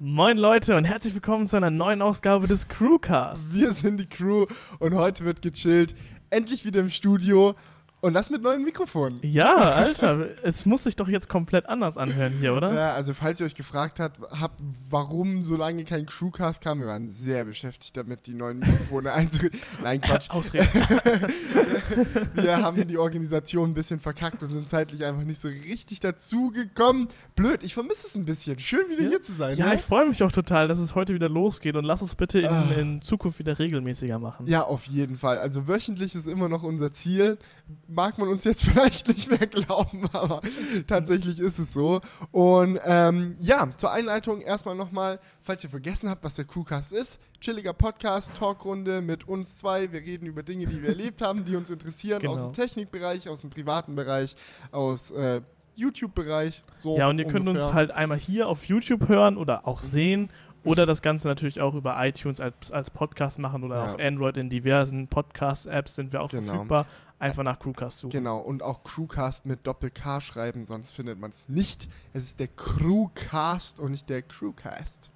Moin Leute und herzlich willkommen zu einer neuen Ausgabe des Crewcasts. Wir sind die Crew und heute wird gechillt. Endlich wieder im Studio und das mit neuen Mikrofonen. Ja, Alter, es muss sich doch jetzt komplett anders anhören hier, oder? Ja, also falls ihr euch gefragt habt, habt warum so lange kein Crewcast kam, wir waren sehr beschäftigt damit, die neuen Mikrofone einzurichten. Nein, Quatsch. Ausreden. wir haben die Organisation ein bisschen verkackt und sind zeitlich einfach nicht so richtig dazu gekommen. Blöd, ich vermisse es ein bisschen. Schön wieder Ja. hier zu sein. Ja, ne? ich freue mich auch total, dass es heute wieder losgeht und lass uns bitte in, Ah. in Zukunft wieder regelmäßiger machen. Ja, auf jeden Fall. Also wöchentlich ist immer noch unser Ziel. Mag man uns jetzt vielleicht nicht mehr glauben, aber tatsächlich ist es so. Und ähm, ja, zur Einleitung erstmal nochmal, falls ihr vergessen habt, was der Crewcast ist. Chilliger Podcast, Talkrunde mit uns zwei. Wir reden über Dinge, die wir erlebt haben, die uns interessieren, aus Genau. dem Technikbereich, aus dem privaten Bereich, aus äh, YouTube-Bereich. So Ja, und ihr könnt uns ungefähr. halt einmal hier auf YouTube hören oder auch sehen oder das Ganze natürlich auch über iTunes als, als Podcast machen oder Ja. auf Android in diversen Podcast-Apps sind wir auch Genau. verfügbar. Einfach nach Crewcast suchen. Genau, und auch Crewcast mit Doppel-K schreiben, sonst findet man es nicht. Es ist der Crewcast und nicht der Crewcast.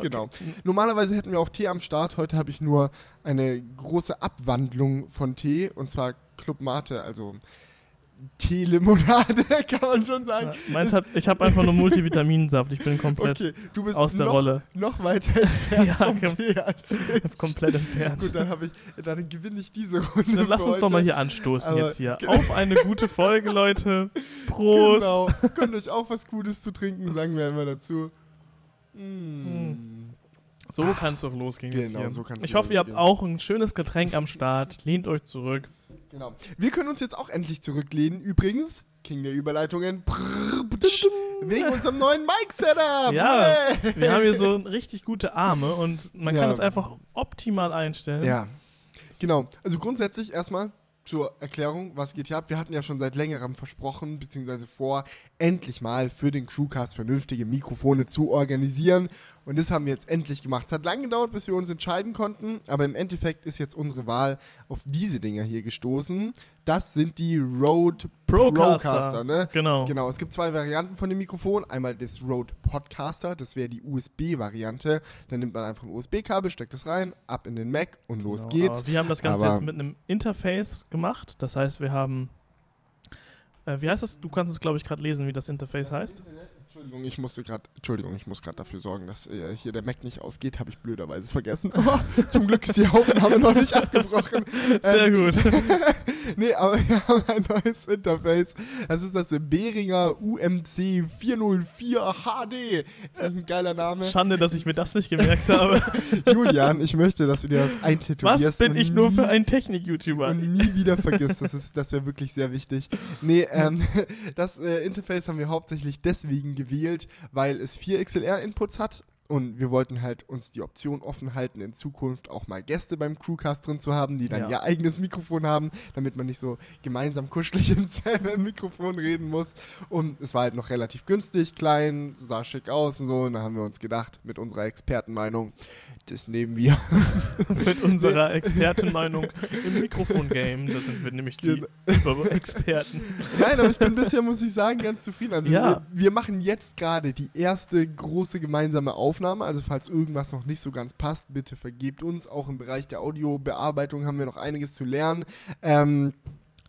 Genau. Normalerweise hätten wir auch Tee am Start. Heute habe ich nur eine große Abwandlung von Tee und zwar Club Mate, also Teelimonade, kann man schon sagen. Ja, meins hat, ich habe einfach nur Multivitaminsaft. Ich bin komplett, Okay, du bist aus der noch, Rolle. noch weiter entfernt Ja, vom kom- Tee als ich. komplett entfernt. Gut, dann, ich, dann gewinne ich diese Runde. Dann lass uns doch heute. mal hier anstoßen Aber jetzt hier. Auf eine gute Folge, Leute. Prost. Genau. Könnt euch auch was Gutes zu trinken, sagen wir immer dazu. Mm. So kann es doch losgehen jetzt Genau, hier. so ich hoffe, ihr habt auch ein schönes Getränk am Start. Lehnt euch zurück. Genau. Wir können uns jetzt auch endlich zurücklehnen. Übrigens, King der Überleitungen. Prrr, ptsch, Wegen unserem neuen Mic-Setup. Ja, Hey. Wir haben hier so richtig gute Arme und man kann Ja. es einfach optimal einstellen. Ja. Genau. Also grundsätzlich erstmal zur Erklärung, was geht hier ab. Wir hatten ja schon seit längerem versprochen, beziehungsweise vor, endlich mal für den Crewcast vernünftige Mikrofone zu organisieren. Und das haben wir jetzt endlich gemacht. Es hat lange gedauert, bis wir uns entscheiden konnten, aber im Endeffekt ist jetzt unsere Wahl auf diese Dinger hier gestoßen. Das sind die Rode Procaster. Procaster, ne? Genau. Genau, es gibt zwei Varianten von dem Mikrofon. Einmal das Rode Podcaster, das wäre die USB-Variante. Dann nimmt man einfach ein USB-Kabel, steckt es rein, ab in den Mac und los Genau, geht's. Aber wir haben das Ganze Aber- jetzt mit einem Interface gemacht. Das heißt, wir haben. Äh, wie heißt das? Du kannst es, glaube ich, gerade lesen, wie das Interface heißt. Entschuldigung, ich musste gerade, Entschuldigung, ich muss gerade dafür sorgen, dass äh, hier der Mac nicht ausgeht, habe ich blöderweise vergessen. Aber zum Glück ist die Aufnahme noch nicht abgebrochen. Sehr Ähm, gut. nee, aber wir haben ein neues Interface. Das ist das Behringer UMC 404 HD. Ist das ein geiler Name? Schande, dass ich mir das nicht gemerkt habe. Julian, ich möchte, dass du dir das eintätowierst. Was bin ich nur für ein Technik-YouTuber? und nie wieder vergisst. Das, ist- das wäre wirklich sehr wichtig. Nee, ähm, das äh, Interface haben wir hauptsächlich deswegen gewählt, weil es vier XLR-Inputs hat. Und wir wollten halt uns die Option offen halten, in Zukunft auch mal Gäste beim Crewcast drin zu haben, die dann Ja. ihr eigenes Mikrofon haben, damit man nicht so gemeinsam kuschelig ins selbe Mikrofon reden muss. Und es war halt noch relativ günstig, klein, sah schick aus und so. Und da haben wir uns gedacht, mit unserer Expertenmeinung, das nehmen wir. Mit unserer Expertenmeinung im Mikrofon-Game. Da sind wir nämlich die Experten. Nein, aber ich bin bisher, muss ich sagen, ganz zufrieden. Also Ja. wir, wir machen jetzt gerade die erste große gemeinsame Aufnahme. Also falls irgendwas noch nicht so ganz passt, bitte vergebt uns. Auch im Bereich der Audiobearbeitung haben wir noch einiges zu lernen. Ähm,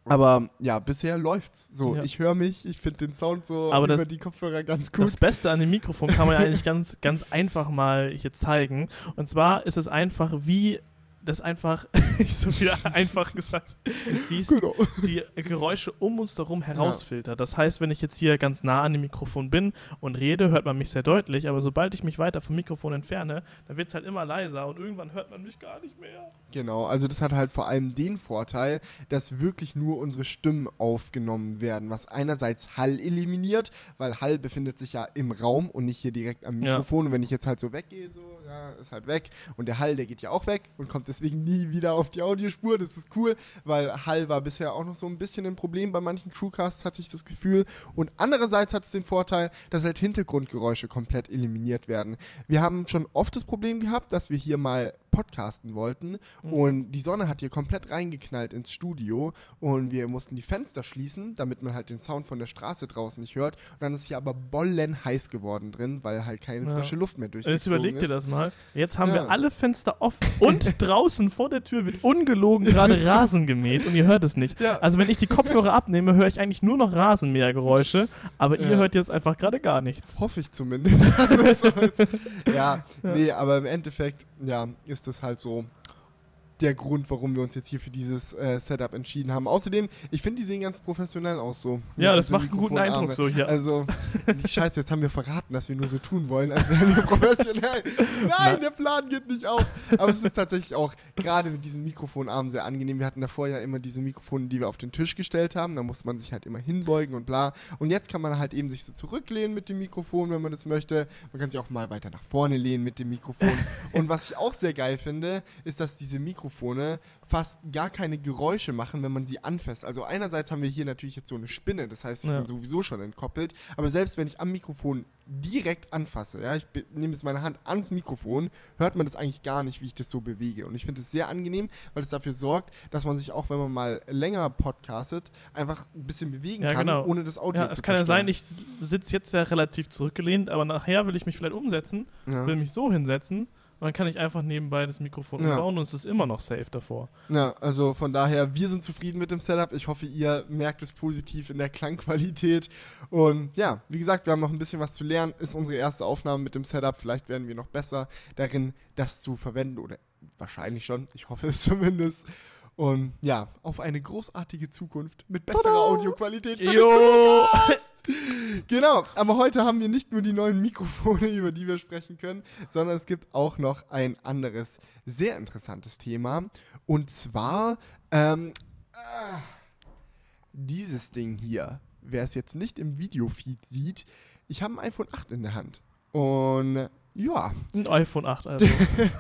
aber ja, bisher läuft's. So, Ja. ich höre mich, ich finde den Sound so Aber über das- die Kopfhörer ganz gut. Das Beste an dem Mikrofon kann man ja eigentlich ganz, ganz einfach mal hier zeigen. Und zwar ist es einfach, wie das einfach, ich so wieder einfach gesagt, wie es Genau. die Geräusche um uns herum herausfiltert. Das heißt, wenn ich jetzt hier ganz nah an dem Mikrofon bin und rede, hört man mich sehr deutlich, aber sobald ich mich weiter vom Mikrofon entferne, dann wird es halt immer leiser und irgendwann hört man mich gar nicht mehr. Genau, also das hat halt vor allem den Vorteil, dass wirklich nur unsere Stimmen aufgenommen werden, was einerseits Hall eliminiert, weil Hall befindet sich ja im Raum und nicht hier direkt am Ja. Mikrofon. Und wenn ich jetzt halt so weggehe, so, ja, ist halt weg. Und der Hall, der geht ja auch weg und kommt deswegen nie wieder auf die Audiospur. Das ist cool, weil Hall war bisher auch noch so ein bisschen ein Problem bei manchen Crewcasts, hatte ich das Gefühl. Und andererseits hat es den Vorteil, dass halt Hintergrundgeräusche komplett eliminiert werden. Wir haben schon oft das Problem gehabt, dass wir hier mal podcasten wollten mhm. und die Sonne hat hier komplett reingeknallt ins Studio und wir mussten die Fenster schließen, damit man halt den Sound von der Straße draußen nicht hört. Und dann ist hier aber bollen heiß geworden drin, weil halt keine ja. frische Luft mehr durchgezogen Jetzt überleg dir das mal. Jetzt haben ja. wir alle Fenster offen und draußen vor der Tür wird ungelogen gerade Rasen gemäht und ihr hört es nicht. Ja. Also wenn ich die Kopfhörer abnehme, höre ich eigentlich nur noch Rasenmähergeräusche, aber ihr hört jetzt einfach gerade gar nichts. Hoffe ich zumindest. ja, nee, aber im Endeffekt, ja, ist das halt so der Grund, warum wir uns jetzt hier für dieses äh, Setup entschieden haben. Außerdem, ich finde, die sehen ganz professionell aus so. Ja, das macht einen guten Eindruck so hier. Also, scheiße, jetzt haben wir verraten, dass wir nur so tun wollen, als wären wir professionell. Nein, Na. der Plan geht nicht auf. Aber es ist tatsächlich auch gerade mit diesem Mikrofonarm sehr angenehm. Wir hatten davor ja immer diese Mikrofone, die wir auf den Tisch gestellt haben. Da musste man sich halt immer hinbeugen und bla. Und jetzt kann man halt eben sich so zurücklehnen mit dem Mikrofon, wenn man das möchte. Man kann sich auch mal weiter nach vorne lehnen mit dem Mikrofon. und was ich auch sehr geil finde, ist, dass diese Mikrofone Mikrofone fast gar keine Geräusche machen, wenn man sie anfasst. Also einerseits haben wir hier natürlich jetzt so eine Spinne, das heißt, sie ja. sind sowieso schon entkoppelt, aber selbst wenn ich am Mikrofon direkt anfasse, ja, ich nehme jetzt meine Hand ans Mikrofon, hört man das eigentlich gar nicht, wie ich das so bewege. Und ich finde es sehr angenehm, weil es dafür sorgt, dass man sich auch, wenn man mal länger podcastet, einfach ein bisschen bewegen ja, kann, genau. ohne das Audio ja, zu Es kann ja sein, ich sitze jetzt ja relativ zurückgelehnt, aber nachher will ich mich vielleicht umsetzen, ja. will mich so hinsetzen und dann kann ich einfach nebenbei das Mikrofon ja. umbauen und es ist immer noch safe davor. Ja, also von daher, wir sind zufrieden mit dem Setup. Ich hoffe, ihr merkt es positiv in der Klangqualität. Und ja, wie gesagt, wir haben noch ein bisschen was zu lernen. Ist unsere erste Aufnahme mit dem Setup. Vielleicht werden wir noch besser darin, das zu verwenden oder wahrscheinlich schon. Ich hoffe es zumindest. Und ja, auf eine großartige Zukunft mit besserer Tada! Audioqualität. Jo! genau, aber heute haben wir nicht nur die neuen Mikrofone, über die wir sprechen können, sondern es gibt auch noch ein anderes sehr interessantes Thema. Und zwar ähm, äh, dieses Ding hier. Wer es jetzt nicht im Videofeed sieht, ich habe ein iPhone 8 in der Hand. Und ja. Ein iPhone 8 also.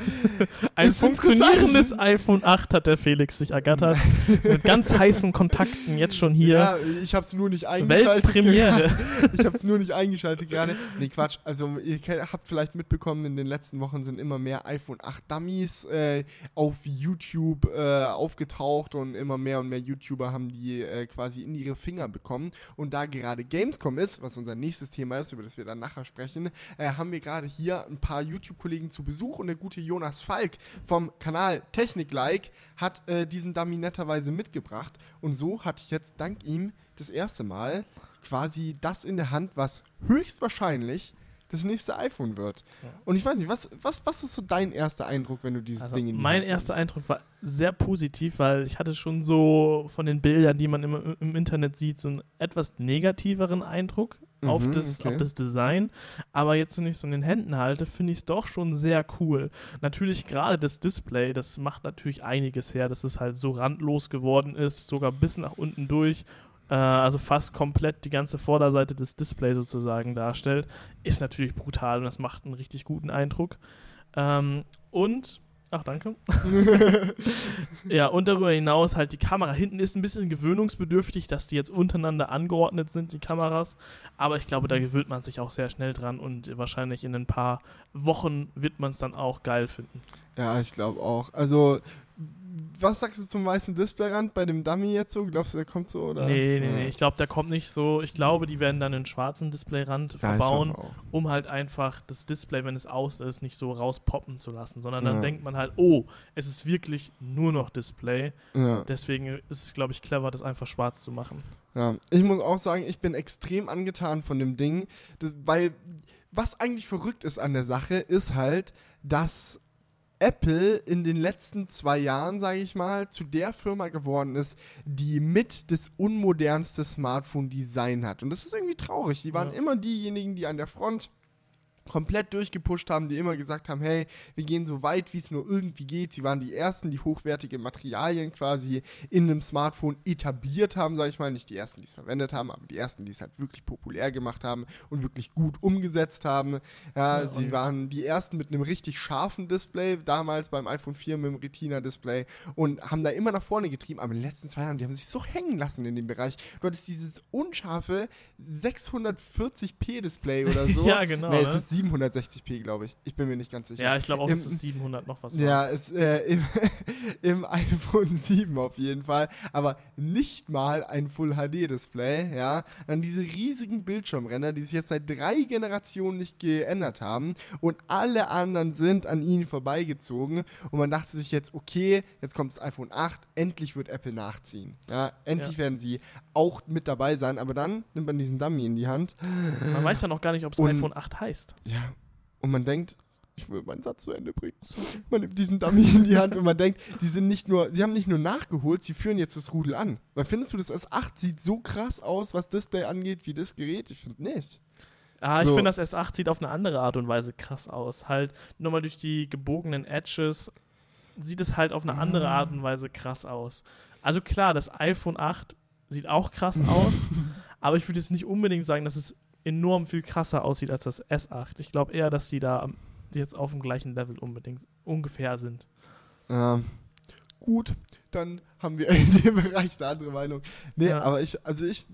Ein funktionierendes iPhone 8 hat der Felix sich ergattert. mit ganz heißen Kontakten jetzt schon hier. Ja, ich hab's nur nicht eingeschaltet. Weltpremiere. ich hab's nur nicht eingeschaltet gerade. Nee, Quatsch. Also ihr habt vielleicht mitbekommen, in den letzten Wochen sind immer mehr iPhone 8 Dummies äh, auf YouTube äh, aufgetaucht und immer mehr und mehr YouTuber haben die äh, quasi in ihre Finger bekommen. Und da gerade Gamescom ist, was unser nächstes Thema ist, über das wir dann nachher sprechen, äh, haben wir gerade hier ein paar YouTube-Kollegen zu Besuch und der gute Jonas Falk vom Kanal Technik-Like hat äh, diesen Dummy netterweise mitgebracht. Und so hatte ich jetzt dank ihm das erste Mal quasi das in der Hand, was höchstwahrscheinlich das nächste iPhone wird. Ja. Und ich weiß nicht, was, was, was ist so dein erster Eindruck, wenn du dieses also Ding in die Mein Hand erster Eindruck war sehr positiv, weil ich hatte schon so von den Bildern, die man im, im Internet sieht, so einen etwas negativeren Eindruck mhm, auf, das, okay. auf das Design. Aber jetzt, wenn ich so in den Händen halte, finde ich es doch schon sehr cool. Natürlich gerade das Display, das macht natürlich einiges her, dass es halt so randlos geworden ist, sogar bis nach unten durch äh, also fast komplett die ganze Vorderseite des Displays sozusagen darstellt, ist natürlich brutal und das macht einen richtig guten Eindruck. Ähm, und Ach, danke. ja, und darüber hinaus halt die Kamera. Hinten ist ein bisschen gewöhnungsbedürftig, dass die jetzt untereinander angeordnet sind, die Kameras. Aber ich glaube, da gewöhnt man sich auch sehr schnell dran und wahrscheinlich in ein paar Wochen wird man es dann auch geil finden. Ja, ich glaube auch. Also was sagst du zum weißen Displayrand bei dem Dummy jetzt so? Glaubst du, der kommt so? Oder? Nee, nee, ja. nee. Ich glaube, der kommt nicht so. Ich glaube, die werden dann einen schwarzen Displayrand ja, verbauen, um halt einfach das Display, wenn es aus ist, nicht so rauspoppen zu lassen, sondern dann ja. denkt man halt, oh, es ist wirklich nur noch Display. Deswegen ist es, glaube ich, clever, das einfach schwarz zu machen. Ja, ich muss auch sagen, ich bin extrem angetan von dem Ding, das, weil was eigentlich verrückt ist an der Sache, ist halt, dass Apple in den letzten zwei Jahren, sage ich mal, zu der Firma geworden ist, die mit das unmodernste Smartphone-Design hat. Und das ist irgendwie traurig. Die waren ja. immer diejenigen, die an der Front komplett durchgepusht haben, die immer gesagt haben, hey, wir gehen so weit, wie es nur irgendwie geht. Sie waren die ersten, die hochwertige Materialien quasi in einem Smartphone etabliert haben, sage ich mal, nicht die ersten, die es verwendet haben, aber die ersten, die es halt wirklich populär gemacht haben und wirklich gut umgesetzt haben. Ja, Ja, sie waren die ersten mit einem richtig scharfen Display, damals beim iPhone 4 mit dem Retina-Display und haben da immer nach vorne getrieben, aber in den letzten zwei Jahren, die haben sich so hängen lassen in dem Bereich. Du hattest dieses unscharfe 640p Display oder so. Ja, genau, Nee, ne? es ist 760p, glaube ich. Ich bin mir nicht ganz sicher. Ja, ich glaube auch, Im- es 700 noch was war. Ja, es, äh, im, im iPhone 7 auf jeden Fall. Aber nicht mal ein Full-HD-Display, ja. Dann diese riesigen Bildschirmränder, die sich jetzt seit drei Generationen nicht geändert haben. Und alle anderen sind an ihnen vorbeigezogen. Und man dachte sich jetzt, okay, jetzt kommt das iPhone 8, endlich wird Apple nachziehen. Ja, endlich Ja. werden sie auch mit dabei sein. Aber dann nimmt man diesen Dummy in die Hand. Man weiß ja noch gar nicht, ob es iPhone 8 heißt. Ja. Und man denkt, ich will meinen Satz zu Ende bringen. Man nimmt diesen Dummy in die Hand und man denkt, die sind nicht nur, sie haben nicht nur nachgeholt, sie führen jetzt das Rudel an. Weil findest du, das S8 sieht so krass aus, was Display angeht, wie das Gerät? Ich finde nicht. Ah, ich So. finde, das S8 sieht auf eine andere Art und Weise krass aus. Halt, nochmal durch die gebogenen Edges sieht es halt auf eine andere Art und Weise krass aus. Also klar, das iPhone 8 sieht auch krass aus, aber ich würde jetzt nicht unbedingt sagen, dass es enorm viel krasser aussieht als das S8. Ich glaube eher, dass die da jetzt auf dem gleichen Level unbedingt ungefähr sind. Ähm, gut, dann haben wir in dem Bereich eine andere Meinung. Nee, Ja. aber ich, also ich,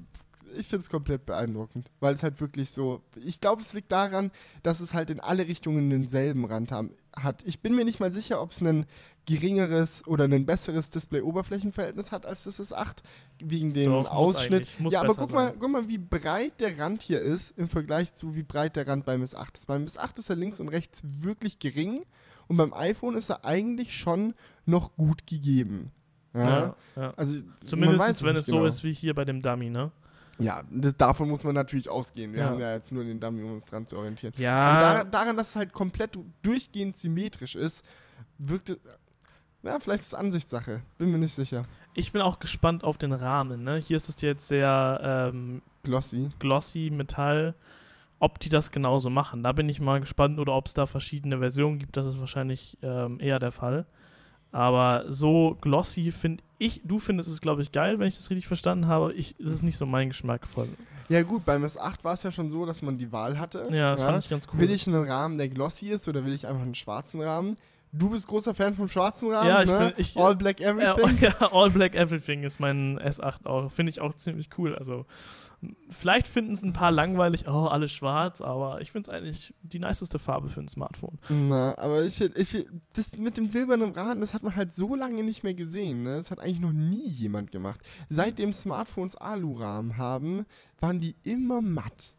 ich finde es komplett beeindruckend, weil es halt wirklich so, ich glaube, es liegt daran, dass es halt in alle Richtungen denselben Rand haben, hat. Ich bin mir nicht mal sicher, ob es ein geringeres oder ein besseres Display-Oberflächenverhältnis hat als das S8, wegen dem Doch, Ausschnitt. ja, aber guck mal, guck mal, wie breit der Rand hier ist im Vergleich zu wie breit der Rand beim S8 ist. Beim S8 ist er links und rechts wirklich gering und beim iPhone ist er eigentlich schon noch gut gegeben. Ja. Ja, ja. Also, Zumindest weiß wenn es so genau. ist wie hier bei dem Dummy, ne? Ja, das, davon muss man natürlich ausgehen. Wir Ja. haben ja jetzt nur den Dummy, um uns dran zu orientieren. Ja, daran, daran, dass es halt komplett durchgehend symmetrisch ist, wirkt es. Ja, vielleicht ist es Ansichtssache. Bin mir nicht sicher. ich bin auch gespannt auf den Rahmen, ne? Hier ist es jetzt sehr ähm, Glossy. glossy Metall. Ob die das genauso machen, da bin ich mal gespannt oder ob es da verschiedene Versionen gibt. Das ist wahrscheinlich ähm, eher der Fall. Aber so glossy finde ich, du findest es, glaube ich, geil, wenn ich das richtig verstanden habe. Ich, das ist nicht so mein Geschmack von. Ja, gut, beim S8 war es ja schon so, dass man die Wahl hatte. Ja, das fand ich ganz cool. Will ich einen Rahmen, der glossy ist, oder will ich einfach einen schwarzen Rahmen? Du bist großer Fan vom schwarzen Rahmen, Ja, ich ne? bin- ich- All Black Ja, Everything. ja, All Black Everything ist mein S8 auch. Finde ich auch ziemlich cool. Also, vielleicht finden es ein paar langweilig, oh, alles schwarz, aber ich finde es eigentlich die niceste Farbe für ein Smartphone. Na, aber ich finde, ich das mit dem silbernen Rahmen, das hat man halt so lange nicht mehr gesehen. Ne? Das hat eigentlich noch nie jemand gemacht. Seitdem Smartphones Alurahmen haben, waren die immer matt.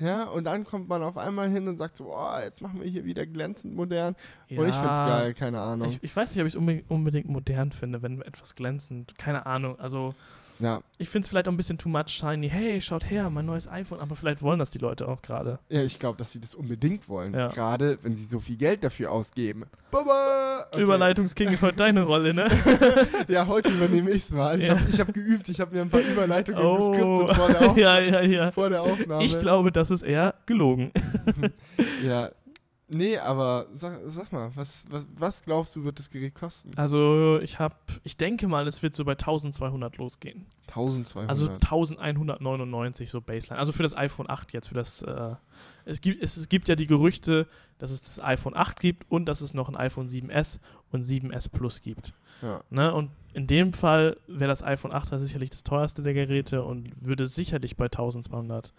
Ja, und dann kommt man auf einmal hin und sagt so, oh, jetzt machen wir hier wieder glänzend modern. Und ich find's geil, keine Ahnung. Ich, ich weiß nicht, ob ich es unbe unbedingt modern finde, wenn etwas glänzend. Keine Ahnung. Also, ja. ich finde es vielleicht auch ein bisschen too much shiny. Hey, schaut her, mein neues iPhone. Aber vielleicht wollen das die Leute auch gerade. ja, ich glaube, dass sie das unbedingt wollen. Ja. Gerade wenn sie so viel Geld dafür ausgeben. Baba! Okay. Überleitungsking ist heute deine Rolle, ne? Ja, heute übernehme ich's mal. Ich Ja. habe hab geübt, ich habe mir ein paar Überleitungen Oh. geskriptet vor der, Auf ja, ja, ja. vor der Aufnahme. Ich glaube, das ist eher gelogen. Ja. Nee, aber sag, sag mal, was, was, was glaubst du, wird das Gerät kosten? Also, ich habe, ich denke mal, es wird so bei 1200 losgehen. 1200. Also 1199 so Baseline. Also für das iPhone 8 jetzt, für das, äh, es, gibt, es, es gibt ja die Gerüchte, dass es das iPhone 8 gibt und dass es noch ein iPhone 7S und 7S Plus gibt. ja. Ne? Und in dem Fall wäre das iPhone 8 da sicherlich das teuerste der Geräte und würde sicherlich bei 1200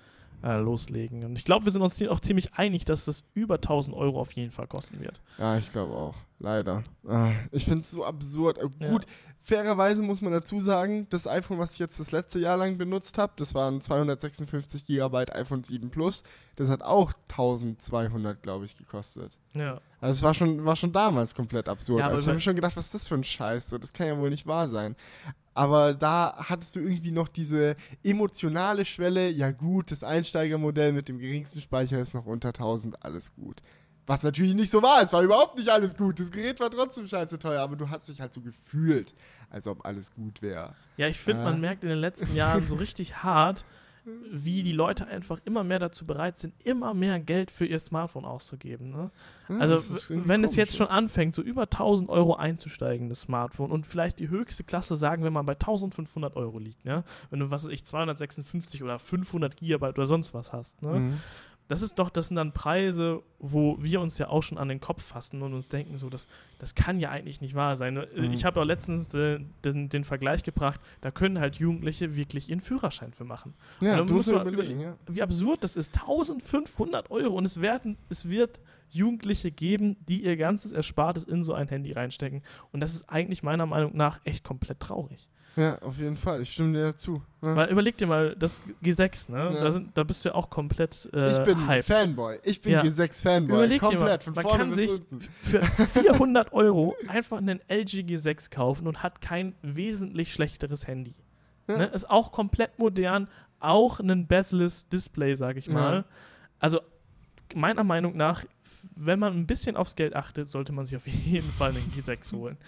äh, loslegen. Und ich glaube, wir sind uns auch ziemlich einig, dass das über 1000 Euro auf jeden Fall kosten wird. ja, ich glaube auch. Leider. Ah, ich finde es so absurd. Äh, Ja. Gut, fairerweise muss man dazu sagen, das iPhone, was ich jetzt das letzte Jahr lang benutzt habe, das war ein 256 GB iPhone 7 Plus. Das hat auch 1200, glaube ich, gekostet. Ja. Also es war schon, war schon damals komplett absurd. Ja, aber also ich habe schon gedacht, was ist das für ein Scheiß? So, das kann ja wohl nicht wahr sein. Aber da hattest du irgendwie noch diese emotionale Schwelle. Ja gut, das Einsteigermodell mit dem geringsten Speicher ist noch unter 1000, alles gut. Was natürlich nicht so war. Es war überhaupt nicht alles gut. Das Gerät war trotzdem scheiße teuer, aber du hast dich halt so gefühlt, als ob alles gut wäre. Ja, ich finde, Äh. man merkt in den letzten Jahren so richtig hart, wie die Leute einfach immer mehr dazu bereit sind, immer mehr Geld für ihr Smartphone auszugeben. Ne? Ja, Also, wenn es jetzt schon anfängt, so über 1000 Euro einzusteigen, das Smartphone, und vielleicht die höchste Klasse, sagen wir mal, bei 1500 Euro liegt, ne? wenn du, was weiß ich, 256 oder 500 Gigabyte oder sonst was hast, ne? Mhm. Das ist doch, das sind dann Preise, wo wir uns ja auch schon an den Kopf fassen und uns denken, so, das, das kann ja eigentlich nicht wahr sein. Äh, Mhm. Ich habe auch letztens äh, den, den Vergleich gebracht, da können halt Jugendliche wirklich ihren Führerschein für machen. Ja, du musst überlegen, ja. Wie absurd das ist, 1500 Euro und es, werden, es wird Jugendliche geben, die ihr ganzes Erspartes in so ein Handy reinstecken und das ist eigentlich meiner Meinung nach echt komplett traurig. Ja, auf jeden Fall. Ich stimme dir dazu. Ja. Weil überleg dir mal, das G6, ne? Ja. Da, sind, da bist du ja auch komplett äh, ich bin hyped. Fanboy. Ich bin Ja. G6-Fanboy. Überleg dir mal, Komplett, von man kann sich unten. für 400 Euro einfach einen LG G6 kaufen und hat kein wesentlich schlechteres Handy. Ja. Ne? Ist auch komplett modern, auch ein bezel-less Display, sage ich mal. Also meiner Meinung nach, wenn man ein bisschen aufs Geld achtet, sollte man sich auf jeden Fall einen G6 holen.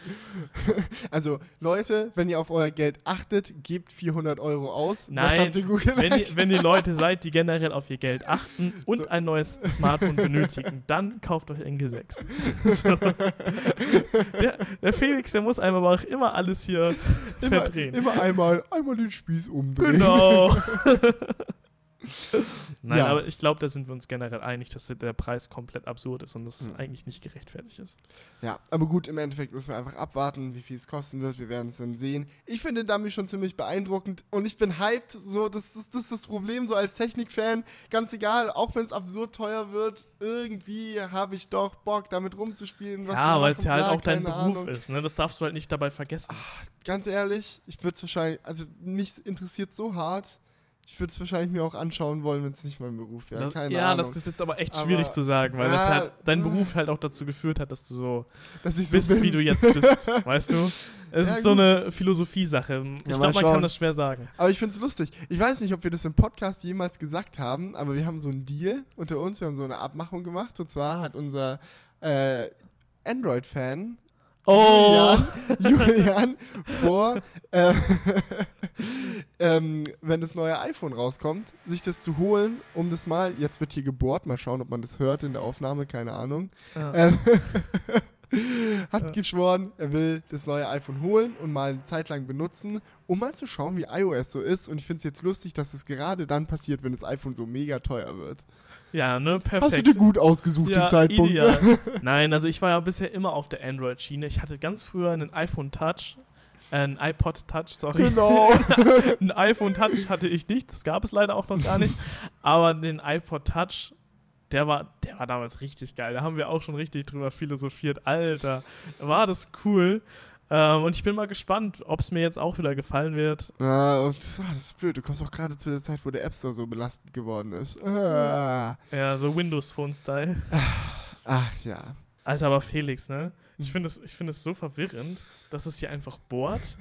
Also, Leute, wenn ihr auf euer Geld achtet, gebt 400 Euro aus. Nein, Wenn ihr, wenn ihr Leute seid, die generell auf ihr Geld achten und So. ein neues Smartphone benötigen, dann kauft euch ein G6. So. Der, der Felix, der muss einem aber auch immer alles hier immer, verdrehen. immer einmal, einmal den Spieß umdrehen. Genau. Nein, Ja. aber ich glaube, da sind wir uns generell einig, dass der Preis komplett absurd ist und das Hm. eigentlich nicht gerechtfertigt ist. Ja, aber gut, im Endeffekt müssen wir einfach abwarten, wie viel es kosten wird. Wir werden es dann sehen. Ich finde den Dummy schon ziemlich beeindruckend und ich bin hyped. So, das ist, das ist das Problem, so als Technikfan. Ganz egal, auch wenn es absurd teuer wird, irgendwie habe ich doch Bock, damit rumzuspielen. Was ja, weil es ja halt auch dein Beruf Ahnung. ist, ne? Das darfst du halt nicht dabei vergessen. Ganz ehrlich, ich würde es wahrscheinlich, also mich interessiert so hart. Ich würde es wahrscheinlich mir auch anschauen wollen, wenn es nicht mein Beruf wäre. das, Keine ja, Ahnung. das ist jetzt aber echt Aber- schwierig zu sagen, weil das Ja, halt dein äh. Beruf halt auch dazu geführt hat, dass du so dass ich so bist, bin. wie du jetzt bist, weißt du? Es Ja, ist so gut. eine Philosophie-Sache. Ich mal glaube, man kann das schwer sagen. Aber ich finde es lustig. Ich weiß nicht, ob wir das im Podcast jemals gesagt haben, aber wir haben so einen Deal unter uns, wir haben so eine Abmachung gemacht. Und zwar hat unser äh, Android-Fan Oh! Julian, Julian vor, äh, ähm, wenn das neue iPhone rauskommt, sich das zu holen, um das mal, jetzt wird hier gebohrt, mal schauen, ob man das hört in der Aufnahme, keine Ahnung. Ja. Ähm, hat Ja. geschworen, er will das neue iPhone holen und mal eine Zeit lang benutzen, um mal zu schauen, wie iOS so ist. Und ich finde es jetzt lustig, dass es gerade dann passiert, wenn das iPhone so mega teuer wird. Ja, ne? Hast du Perfekt. dir gut ausgesucht, ja, den Zeitpunkt. ne? Ideal. Nein, also ich war ja bisher immer auf der Android-Schiene. Ich hatte ganz früher einen iPhone Touch, äh, ein iPod Touch, sorry. Genau. ein iPhone Touch hatte ich nicht, das gab es leider auch noch gar nicht. Aber den iPod Touch, der war, der war damals richtig geil. Da haben wir auch schon richtig drüber philosophiert. Alter, war das cool. Ähm, und ich bin mal gespannt, ob es mir jetzt auch wieder gefallen wird. Ja, und ah, das ist blöd. Du kommst auch gerade zu der Zeit, wo der App Store so belastend geworden ist. Ah. Ja, so Windows Phone Style. Ach ja. Alter, aber Felix, ne? Ich finde es, finde es so verwirrend, dass es hier einfach bohrt.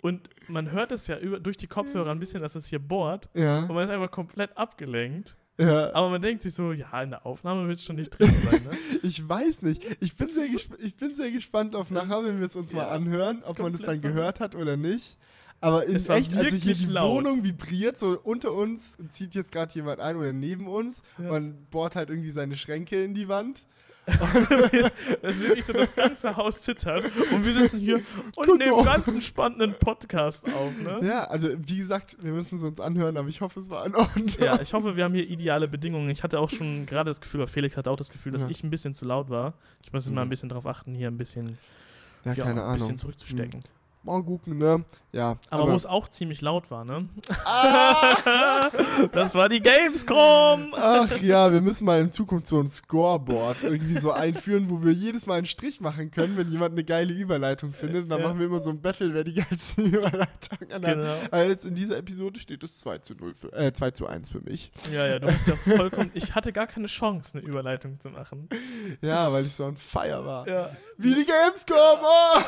Und man hört es ja über, durch die Kopfhörer ein bisschen, dass es hier bohrt. Ja. Und man ist einfach komplett abgelenkt. Ja. Aber man denkt sich so, ja, in der Aufnahme wird es schon nicht drin sein, ne? Ich weiß nicht. Ich bin, Das sehr, ich bin sehr gespannt auf Das- nachher, wenn wir es uns mal anhören, das ob man es dann gehört hat oder nicht. Aber in Es echt, also hier die laut. Wohnung vibriert, so unter uns zieht jetzt gerade jemand ein oder neben uns Ja. und bohrt halt irgendwie seine Schränke in die Wand. Es wird nicht so das ganze Haus zittern. Und wir sitzen hier und Genau. nehmen ganz einen spannenden Podcast auf, ne? Ja, also wie gesagt, wir müssen es uns anhören, aber ich hoffe, es war in Ordnung. Ja, ich hoffe, wir haben hier ideale Bedingungen. Ich hatte auch schon gerade das Gefühl, oder Felix hatte auch das Gefühl, dass Ja. ich ein bisschen zu laut war. Ich muss jetzt mal Mhm. ein bisschen drauf achten, hier ein bisschen, Ja, ja, keine ein Ahnung. bisschen zurückzustecken. Mal gucken, ne? Ja. Aber, wo es auch ziemlich laut war, ne? Ah! das war die Gamescom! Ach ja, wir müssen mal in Zukunft so ein Scoreboard irgendwie so einführen, wo wir jedes Mal einen Strich machen können, wenn jemand eine geile Überleitung findet. Und dann Ja. machen wir immer so ein Battle, wer die geilste Überleitung hat. Genau. Aber jetzt in dieser Episode steht es 2 zu 0 für, äh, 2 zu 1 für mich. Ja, ja, du hast ja vollkommen. Ich hatte gar keine Chance, eine Überleitung zu machen. Ja, weil ich so on fire war. Ja. Wie die Gamescom! Oh!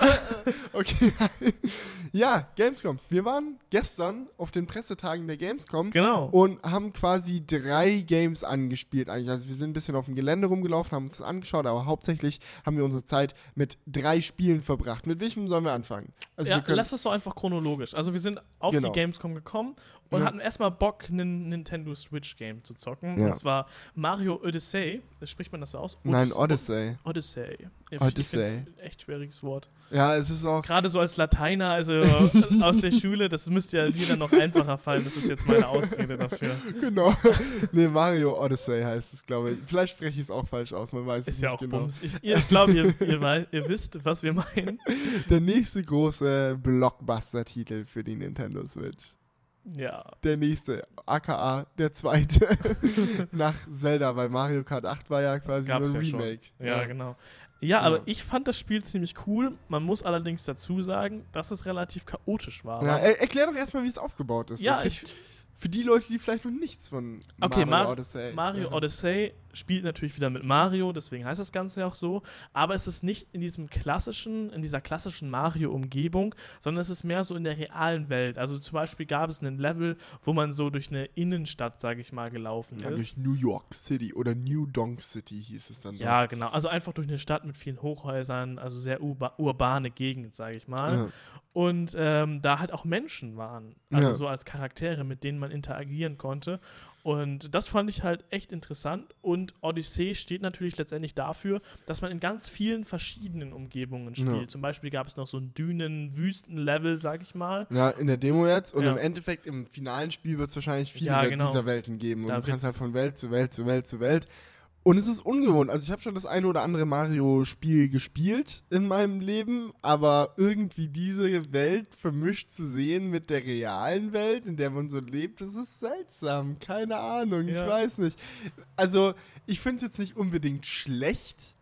okay. ja, Gamescom. Wir waren gestern auf den Pressetagen der Gamescom. Genau. und haben quasi drei Games angespielt eigentlich. Also wir sind ein bisschen auf dem Gelände rumgelaufen, haben uns das angeschaut, aber hauptsächlich haben wir unsere Zeit mit drei Spielen verbracht. Mit welchem sollen wir anfangen? Also ja, wir können, lass es doch einfach chronologisch. Also wir sind auf Genau. die Gamescom gekommen und Ja. hatten erstmal Bock, ein Nintendo Switch Game zu zocken. Ja. Und zwar Mario Odyssey. Spricht man das so aus? Nein, Odys- Odyssey. Odyssey. Ja, Odyssey. Ich echt schwieriges Wort. Ja, es ist auch. Gerade so als Lateiner, also aus der Schule, das müsste ja dir dann noch einfacher fallen. Das ist jetzt meine Ausrede dafür. Genau. nee, Mario Odyssey heißt es, glaube ich. Vielleicht spreche ich es auch falsch aus, man weiß es Ist ja nicht auch genau. Bums. Ich, ihr- ich glaube, ihr, ihr, ihr wisst, was wir meinen. Der nächste große Blockbuster-Titel für die Nintendo Switch. Ja. Der nächste, aka der zweite. Nach Zelda, weil Mario Kart 8 war ja quasi Gab's nur ein ja. Remake. Ja, genau. Ja, aber Ja. ich fand das Spiel ziemlich cool. Man muss allerdings dazu sagen, dass es relativ chaotisch war. Ja, er, erklär doch erstmal, wie es aufgebaut ist. ja für, ich, für die Leute, die vielleicht noch nichts von Okay, Mario Mar- Odyssey. Mario ja. Odyssey spielt natürlich wieder mit Mario, deswegen heißt das Ganze ja auch so. Aber es ist nicht in diesem klassischen, in dieser klassischen Mario-Umgebung, sondern es ist mehr so in der realen Welt. Also zum Beispiel gab es einen Level, wo man so durch eine Innenstadt, sage ich mal, gelaufen Ja, ist. durch New York City oder New Donk City hieß es dann so. Ja, genau. Also einfach durch eine Stadt mit vielen Hochhäusern, also sehr urba urbane Gegend, sage ich mal. Ja. Und ähm, da halt auch Menschen waren. Also Ja. so als Charaktere, mit denen man interagieren konnte. Und das fand ich halt echt interessant. Und Odyssey steht natürlich letztendlich dafür, dass man in ganz vielen verschiedenen Umgebungen spielt. Ja. Zum Beispiel gab es noch so ein Dünen-Wüsten-Level, sag ich mal. Ja, in der Demo jetzt. Und Ja. im Endeffekt, im finalen Spiel wird es wahrscheinlich viele Ja, genau. dieser Welten geben. Und Da du kannst halt von Welt zu Welt zu Welt zu Welt. Und es ist ungewohnt. Also ich habe schon das eine oder andere Mario-Spiel gespielt in meinem Leben, aber irgendwie diese Welt vermischt zu sehen mit der realen Welt, in der man so lebt, das ist seltsam. Keine Ahnung, ich Ja. weiß nicht. Also ich finde es jetzt nicht unbedingt schlecht,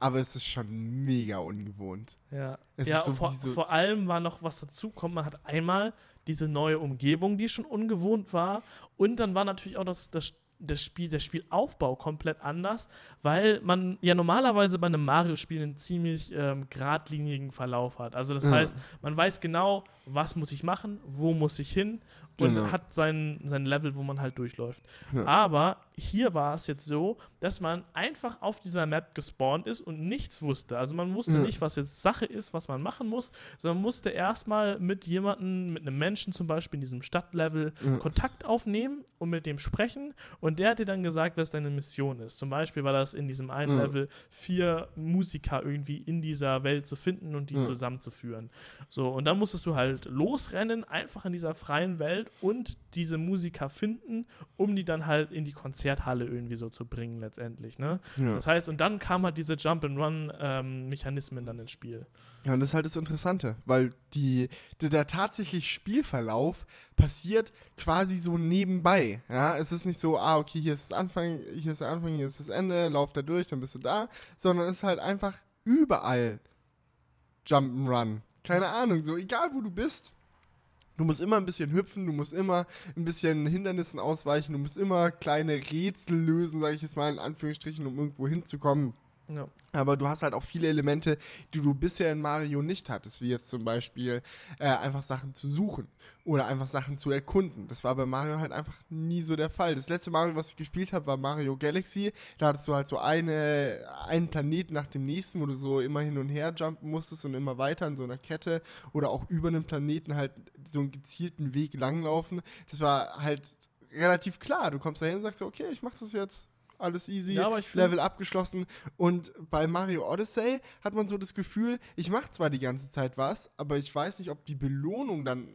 aber es ist schon mega ungewohnt. Ja, Es ja ist so vor, so- vor allem war noch was dazu kommt. Man hat einmal diese neue Umgebung, die schon ungewohnt war. Und dann war natürlich auch das, das, das Spiel, der Spielaufbau komplett anders, weil man ja normalerweise bei einem Mario-Spiel einen ziemlich ähm, geradlinigen Verlauf hat. Also das Ja. heißt, man weiß genau, was muss ich machen, wo muss ich hin und Genau. hat sein, sein Level, wo man halt durchläuft. Ja. Aber hier war es jetzt so, dass man einfach auf dieser Map gespawnt ist und nichts wusste. Also man wusste Ja. nicht, was jetzt Sache ist, was man machen muss, sondern musste erstmal mit jemandem, mit einem Menschen zum Beispiel in diesem Stadtlevel Ja. Kontakt aufnehmen und mit dem sprechen. Und der hat dir dann gesagt, was deine Mission ist. Zum Beispiel war das in diesem einen Ja. Level, vier Musiker irgendwie in dieser Welt zu finden und die zusammenzuführen. So, und dann musstest du halt losrennen, einfach in dieser freien Welt und diese Musiker finden, um die dann halt in die Konzerthalle irgendwie so zu bringen, letztendlich. Ne? Ja. Das heißt, und dann kam halt diese Jump-and-Run-Mechanismen dann ins Spiel. Ja, und das ist halt das Interessante, weil die, der, der tatsächlich Spielverlauf passiert quasi so nebenbei. Ja, es ist nicht so, ah, okay, hier ist das Anfang, hier ist der Anfang, hier ist das Ende, lauf da durch, dann bist du da, sondern es ist halt einfach überall Jump'n'Run. Keine Ahnung, so egal wo du bist. Du musst immer ein bisschen hüpfen, du musst immer ein bisschen Hindernissen ausweichen, du musst immer kleine Rätsel lösen, sage ich jetzt mal in Anführungsstrichen, um irgendwo hinzukommen. Ja. Aber du hast halt auch viele Elemente, die du bisher in Mario nicht hattest, wie jetzt zum Beispiel äh, einfach Sachen zu suchen oder einfach Sachen zu erkunden. Das war bei Mario halt einfach nie so der Fall. Das letzte Mario, was ich gespielt habe, war Mario Galaxy. Da hattest du halt so eine, einen Planeten nach dem nächsten, wo du so immer hin und her jumpen musstest und immer weiter in so einer Kette oder auch über einem Planeten halt so einen gezielten Weg langlaufen. Das war halt relativ klar. Du kommst da hin und sagst so, okay, ich mach das jetzt. Alles easy. Ja, Level abgeschlossen. Und bei Mario Odyssey hat man so das Gefühl, ich mache zwar die ganze Zeit was, aber ich weiß nicht, ob die Belohnung dann,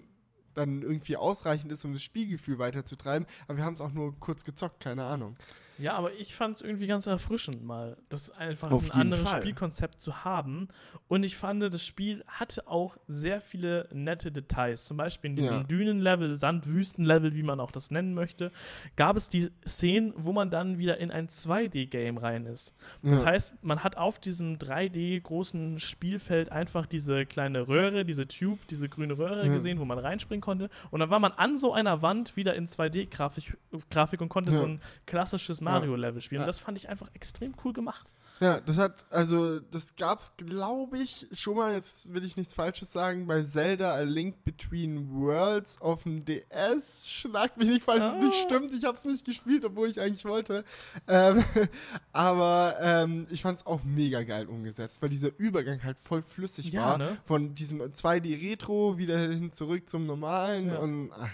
dann irgendwie ausreichend ist, um das Spielgefühl weiterzutreiben. Aber wir haben es auch nur kurz gezockt, keine Ahnung. Ja, aber ich fand es irgendwie ganz erfrischend, mal das einfach Auf ein anderes Fall. Spielkonzept zu haben. Und ich fand, das Spiel hatte auch sehr viele nette Details. Zum Beispiel in diesem Ja. Dünenlevel, Sandwüstenlevel, wie man auch das nennen möchte, gab es die Szenen, wo man dann wieder in ein 2D-Game rein ist. Das Ja. heißt, man hat auf diesem 3D großen Spielfeld einfach diese kleine Röhre, diese Tube, diese grüne Röhre Ja. gesehen, wo man reinspringen konnte. Und dann war man an so einer Wand wieder in 2D-Grafik Grafik und konnte so ein klassisches Mario-Level spielen. Und das fand ich einfach extrem cool gemacht. Ja, das hat, also, das gab's, glaube ich, schon mal, jetzt will ich nichts Falsches sagen, bei Zelda A Link Between Worlds auf dem DS. Schlag mich nicht, falls es nicht Ah. stimmt. Ich hab's nicht gespielt, obwohl ich eigentlich wollte. Ähm, aber ähm, ich fand's auch mega geil umgesetzt, weil dieser Übergang halt voll flüssig Ja, war. ne? Von diesem 2D Retro wieder hin zurück zum normalen Ja. und ach.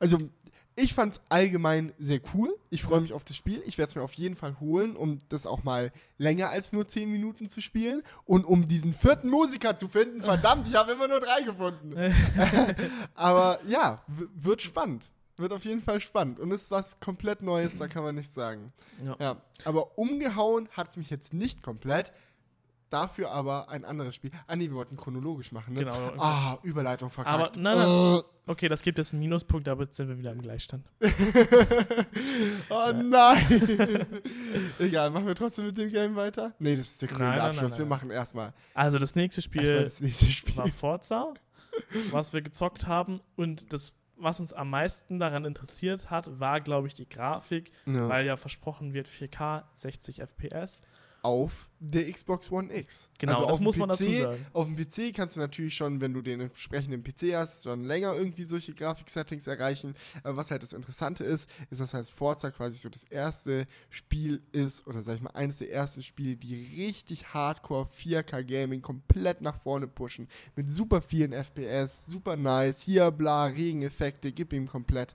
Also, ich fand es allgemein sehr cool. Ich freue mich auf das Spiel. Ich werde es mir auf jeden Fall holen, um das auch mal länger als nur 10 Minuten zu spielen. Und um diesen vierten Musiker zu finden. Verdammt, ich habe immer nur drei gefunden. Aber ja, wird spannend. Wird auf jeden Fall spannend. Und ist was komplett Neues, da kann man nichts sagen. Ja. Ja, aber umgehauen hat es mich jetzt nicht komplett. Dafür aber ein anderes Spiel. Ah, nee, wir wollten chronologisch machen, ne? Genau. Ah, Überleitung verkackt. Aber nein, nein. Äh, Okay, das gibt jetzt einen Minuspunkt, aber jetzt sind wir wieder im Gleichstand. oh nein. Egal, machen wir trotzdem mit dem Game weiter? Nee, das ist der krönende Nein, nein, Abschluss. nein, wir machen erstmal Also das nächste Spiel das nächste Spiel. war Forza, was wir gezockt haben. Und das, was uns am meisten daran interessiert hat, war, glaube ich, die Grafik, Ja. weil ja versprochen wird 4K, 60 FPS. Auf der Xbox One X. Genau, also das auf dem muss man PC, dazu sagen. Auf dem PC kannst du natürlich schon, wenn du den entsprechenden PC hast, schon länger irgendwie solche Grafik-Settings erreichen. Aber was halt das Interessante ist, ist, dass halt Forza quasi so das erste Spiel ist, oder sag ich mal, eines der ersten Spiele, die richtig Hardcore 4K Gaming komplett nach vorne pushen. Mit super vielen FPS, super nice, hier bla, Regeneffekte, gib ihm komplett.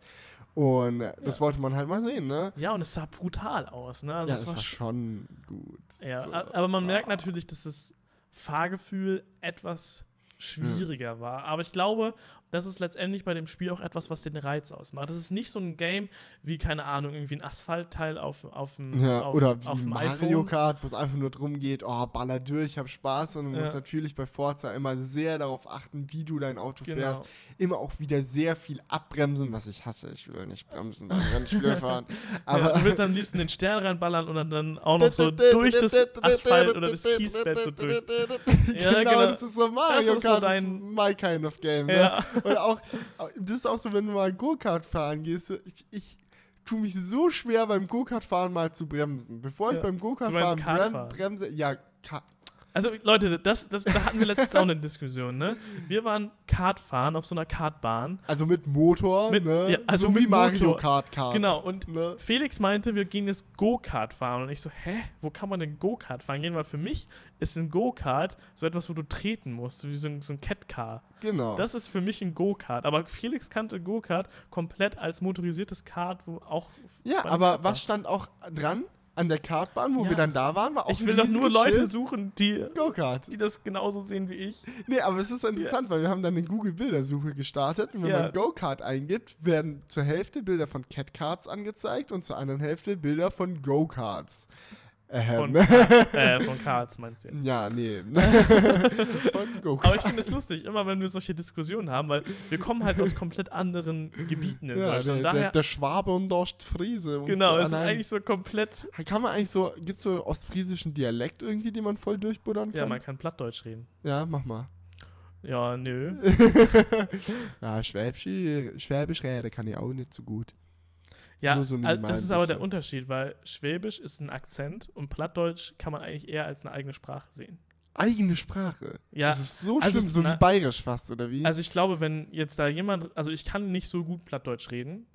Und das Ja. wollte man halt mal sehen, ne? Ja, und es sah brutal aus. Ne? Also ja, es das war war sch- schon gut. ja, So. aber man merkt Ah. natürlich, dass das Fahrgefühl etwas schwieriger war. Aber ich glaube, das ist letztendlich bei dem Spiel auch etwas, was den Reiz ausmacht. Das ist nicht so ein Game wie, keine Ahnung, irgendwie ein Asphaltteil auf, auf dem Ja, auf, oder wie auf dem Mario iPhone. Kart, wo es einfach nur drum geht, oh, baller durch, hab Spaß. Und du Ja. musst natürlich bei Forza immer sehr darauf achten, wie du dein Auto Genau. fährst. Immer auch wieder sehr viel abbremsen, was ich hasse. Ich will nicht bremsen beim Rennspiel fahren. Aber Aber du willst am liebsten den Stern reinballern und dann, auch noch so durch das Asphalt oder das Kiesbett so durch. genau, genau. das ist so Mario Das ist so dein- das ist my kind of game. Ne? Ja. Und auch, das ist auch so, wenn du mal Go-Kart fahren gehst, ich, ich tue mich so schwer beim Go-Kart fahren mal zu bremsen. Bevor ich Ja. beim Go-Kart fahren brem, bremse, ja, Ka Also Leute, das, das, da hatten wir letztens auch eine Diskussion, ne? Wir waren Kart fahren auf so einer Kartbahn. also mit Motor, Mit- ne? ja, also so wie mit Mario Motor. Kart Kart. Genau, und Ne? Felix meinte, wir gehen jetzt Go-Kart fahren. Und ich so, hä? Wo kann man denn Go-Kart fahren gehen? Weil für mich ist ein Go-Kart so etwas, wo du treten musst, wie so ein, so ein Cat-Car. Genau. Das ist für mich ein Go-Kart. Aber Felix kannte Go-Kart komplett als motorisiertes Kart, wo auch. ja, aber was stand auch dran an der Kartbahn, wo Ja. wir dann da waren? War auch Ich will doch nur Leute Schild. suchen, die, die das genauso sehen wie ich. Nee, aber es ist interessant, weil wir haben dann eine Google-Bildersuche gestartet und wenn Ja. man Go-Kart eingibt, werden zur Hälfte Bilder von Cat-Karts angezeigt und zur anderen Hälfte Bilder von Go-Karts. Von, äh, von Karts meinst du jetzt. Ja, nee. von Aber Go-Karts. ich finde es lustig, immer wenn wir solche Diskussionen haben, weil wir kommen halt aus komplett anderen Gebieten in Ja, der, Deutschland. der, Daher, der Schwabe und der Ostfriese. Und genau, es ist eigentlich so komplett. Kann man eigentlich so, gibt es so ostfriesischen Dialekt irgendwie, den man voll durchbuddern Ja, kann? man kann Plattdeutsch reden. Ja, mach mal. Ja, nö. Ja, Schwäbisch, Schwäbisch rede kann ich auch nicht so gut. Ja, so also das ist aber der. Unterschied, weil Schwäbisch ist ein Akzent und Plattdeutsch kann man eigentlich eher als eine eigene Sprache sehen. Eigene Sprache. Ja, Das ist so also schlimm, so na- wie bayerisch fast, oder wie? also ich glaube, wenn jetzt da jemand, also ich kann nicht so gut Plattdeutsch reden,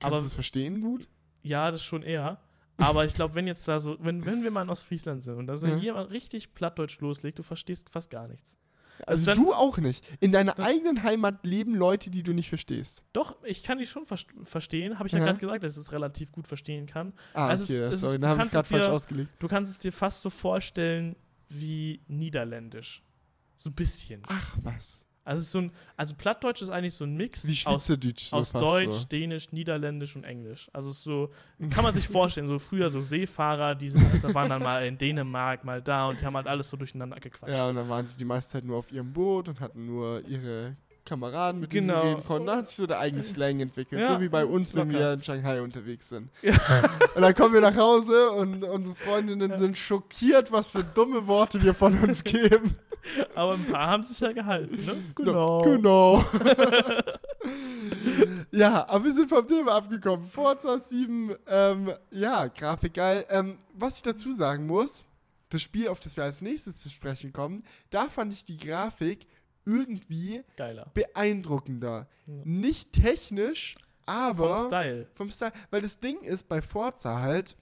Kannst aber du es verstehen gut? ja, das schon eher. Aber ich glaube, wenn jetzt da so, wenn, wenn wir mal in Ostfriesland sind und da so Ja. jemand richtig Plattdeutsch loslegt, du verstehst fast gar nichts. Also dann- du auch nicht. In deiner eigenen Heimat leben Leute, die du nicht verstehst. Doch, ich kann die schon verst verstehen, habe ich ja, Ja. gerade gesagt, dass ich es relativ gut verstehen kann. Ah, Also okay, es- es sorry, dann habe ich es gerade falsch ausgelegt. Du kannst es dir fast so vorstellen wie Niederländisch. So ein bisschen. Ach, was. Also, so ein, also Plattdeutsch ist eigentlich so ein Mix Wie aus, so aus Deutsch, So. Dänisch, Niederländisch und Englisch. Also es ist so, kann man sich vorstellen, so früher so Seefahrer, die sind, also waren dann mal in Dänemark, mal da und die haben halt alles so durcheinander gequatscht. Ja, und dann waren sie die meiste Zeit nur auf ihrem Boot und hatten nur ihre Kameraden, mit denen Genau. sie reden konnten. Da hat sich so der eigene Slang entwickelt. Ja, so wie bei uns, wenn locker. wir in Shanghai unterwegs sind. Ja. Und dann kommen wir nach Hause und unsere Freundinnen sind schockiert, was für dumme Worte wir von uns geben. Aber ein paar haben sich ja gehalten, ne? Genau. Genau. ja, aber wir sind vom Thema abgekommen. Forza 7, ähm, ja, Grafik geil. Ähm, was ich dazu sagen muss, das Spiel, auf das wir als nächstes zu sprechen kommen, da fand ich die Grafik irgendwie Geiler. beeindruckender. Ja. Nicht technisch, aber Vom Style. vom Style. Weil das Ding ist bei Forza halt,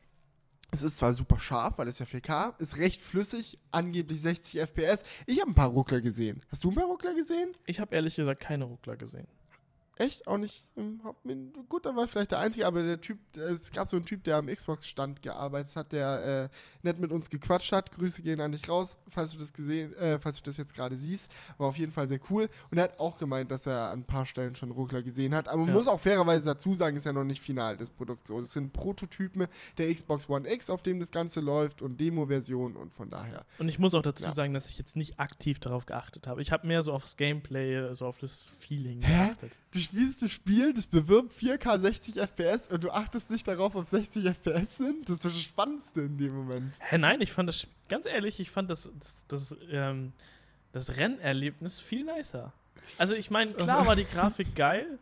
es ist zwar super scharf, weil es ja 4K, ist recht flüssig, angeblich 60 FPS. Ich habe ein paar Ruckler gesehen. Hast du ein paar Ruckler gesehen? Ich habe ehrlich gesagt keine Ruckler gesehen. Echt auch nicht im Hauptmenü. Gut, da war vielleicht der Einzige, aber der Typ, es gab so einen Typ, der am Xbox-Stand gearbeitet hat, der äh, nett mit uns gequatscht hat. Grüße gehen an dich raus, falls du das gesehen, äh, falls du das jetzt gerade siehst. War auf jeden Fall sehr cool. Und er hat auch gemeint, dass er an ein paar Stellen schon Ruckler gesehen hat. Aber man Ja. muss auch fairerweise dazu sagen, ist ja noch nicht final, das Produkt so. Es sind Prototypen der Xbox One X, auf dem das Ganze läuft und Demo-Version und von daher. Und ich muss auch dazu Ja. sagen, dass ich jetzt nicht aktiv darauf geachtet habe. Ich habe mehr so aufs Gameplay, so auf das Feeling Hä? geachtet. Du spielst das Spiel, das bewirbt 4K 60 FPS und du achtest nicht darauf, ob 60 FPS sind? Das ist das Spannendste in dem Moment. Hä, nein, ich fand das, ganz ehrlich, ich fand das, das, das, ähm, das Rennerlebnis viel nicer. Also ich meine, klar war die Grafik geil,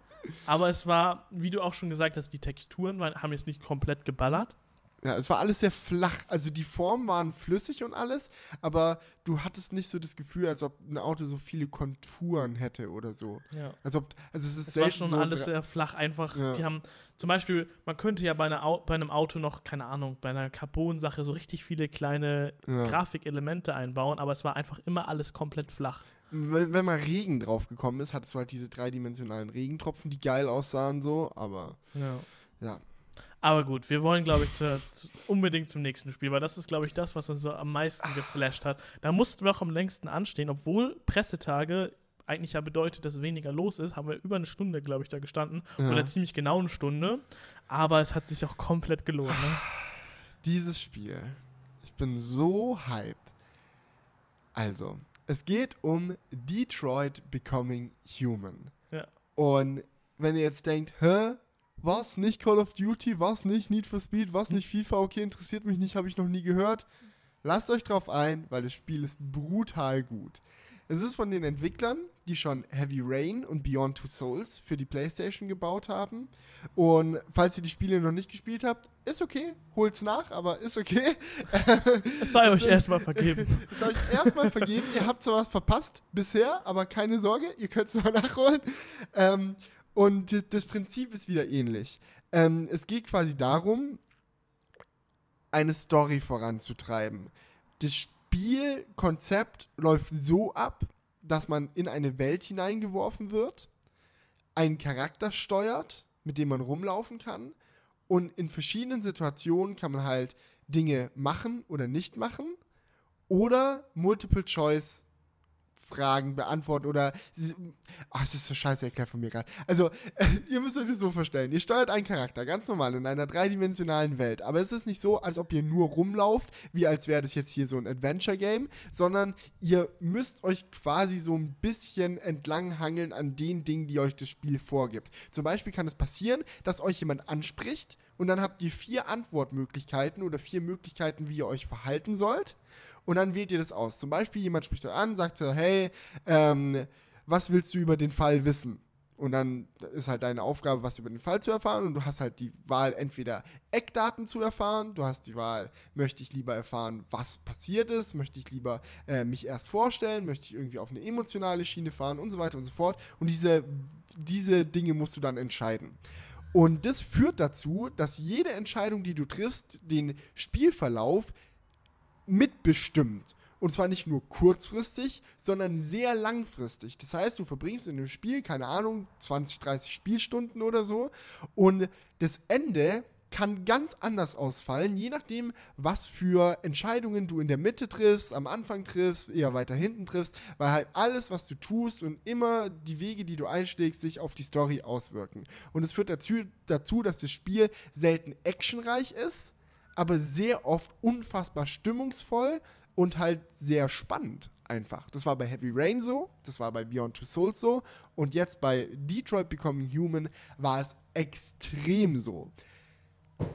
aber es war, wie du auch schon gesagt hast, die Texturen waren, haben jetzt nicht komplett geballert. Ja, es war alles sehr flach. Also die Formen waren flüssig und alles, aber du hattest nicht so das Gefühl, als ob ein Auto so viele Konturen hätte oder so. Ja. Als ob, also es ist Es war schon so alles sehr flach, einfach. Ja. Die haben zum Beispiel, man könnte ja bei, einer bei einem Auto noch, keine Ahnung, bei einer Carbon-Sache so richtig viele kleine Ja. Grafikelemente einbauen, aber es war einfach immer alles komplett flach. Wenn, wenn mal Regen drauf gekommen ist, hattest du halt diese dreidimensionalen Regentropfen, die geil aussahen so, aber Ja. ja. Aber gut, wir wollen, glaube ich, zu, zu, unbedingt zum nächsten Spiel, weil das ist, glaube ich, das, was uns so am meisten geflasht hat. Da mussten wir auch am längsten anstehen, obwohl Pressetage eigentlich ja bedeutet, dass weniger los ist, haben wir über eine Stunde, glaube ich, da gestanden. Ja. Oder ziemlich genau eine Stunde. Aber es hat sich auch komplett gelohnt. Ne? Dieses Spiel. Ich bin so hyped. Also, es geht um Detroit Becoming Human. Ja. Und wenn ihr jetzt denkt, hä? Was? Nicht Call of Duty? Was? Nicht Need for Speed? Was? Nicht FIFA? Okay, interessiert mich nicht, habe ich noch nie gehört. Lasst euch drauf ein, weil das Spiel ist brutal gut. Es ist von den Entwicklern, die schon Heavy Rain und Beyond Two Souls für die PlayStation gebaut haben. Und falls ihr die Spiele noch nicht gespielt habt, ist okay, holt's nach, aber ist okay. Es sei euch erstmal vergeben. Das habe ich erstmal vergeben. Ihr habt zwar was verpasst bisher, aber keine Sorge, ihr könnt es noch nachholen. Ähm, und das Prinzip ist wieder ähnlich. Ähm, es geht quasi darum, eine Story voranzutreiben. Das Spielkonzept läuft so ab, dass man in eine Welt hineingeworfen wird, einen Charakter steuert, mit dem man rumlaufen kann und in verschiedenen Situationen kann man halt Dinge machen oder nicht machen oder Multiple Choice Fragen beantworten oder oh, es ist so scheiße erklärt von mir gerade. Also, ihr müsst euch das so vorstellen. Ihr steuert einen Charakter, ganz normal, in einer dreidimensionalen Welt. Aber es ist nicht so, als ob ihr nur rumlauft, wie als wäre das jetzt hier so ein Adventure-Game, sondern ihr müsst euch quasi so ein bisschen entlanghangeln an den Dingen, die euch das Spiel vorgibt. Zum Beispiel kann es passieren, dass euch jemand anspricht und dann habt ihr vier Antwortmöglichkeiten oder vier Möglichkeiten, wie ihr euch verhalten sollt. Und dann wählt ihr das aus. Zum Beispiel, jemand spricht euch an, sagt so, hey, ähm, was willst du über den Fall wissen? Und dann ist halt deine Aufgabe, was über den Fall zu erfahren. Und du hast halt die Wahl, entweder Eckdaten zu erfahren, du hast die Wahl, möchte ich lieber erfahren, was passiert ist, möchte ich lieber äh, mich erst vorstellen, möchte ich irgendwie auf eine emotionale Schiene fahren und so weiter und so fort. Und diese, diese Dinge musst du dann entscheiden. Und das führt dazu, dass jede Entscheidung, die du triffst, den Spielverlauf mitbestimmt. Und zwar nicht nur kurzfristig, sondern sehr langfristig. Das heißt, du verbringst in dem Spiel, keine Ahnung, 20, 30 Spielstunden oder so. Und das Ende kann ganz anders ausfallen, je nachdem, was für Entscheidungen du in der Mitte triffst, am Anfang triffst, eher weiter hinten triffst, weil halt alles, was du tust und immer die Wege, die du einschlägst, sich auf die Story auswirken. Und es führt dazu, dazu dass das Spiel selten actionreich ist, aber sehr oft unfassbar stimmungsvoll und halt sehr spannend einfach. Das war bei Heavy Rain so, das war bei Beyond Two Souls so und jetzt bei Detroit Becoming Human war es extrem so.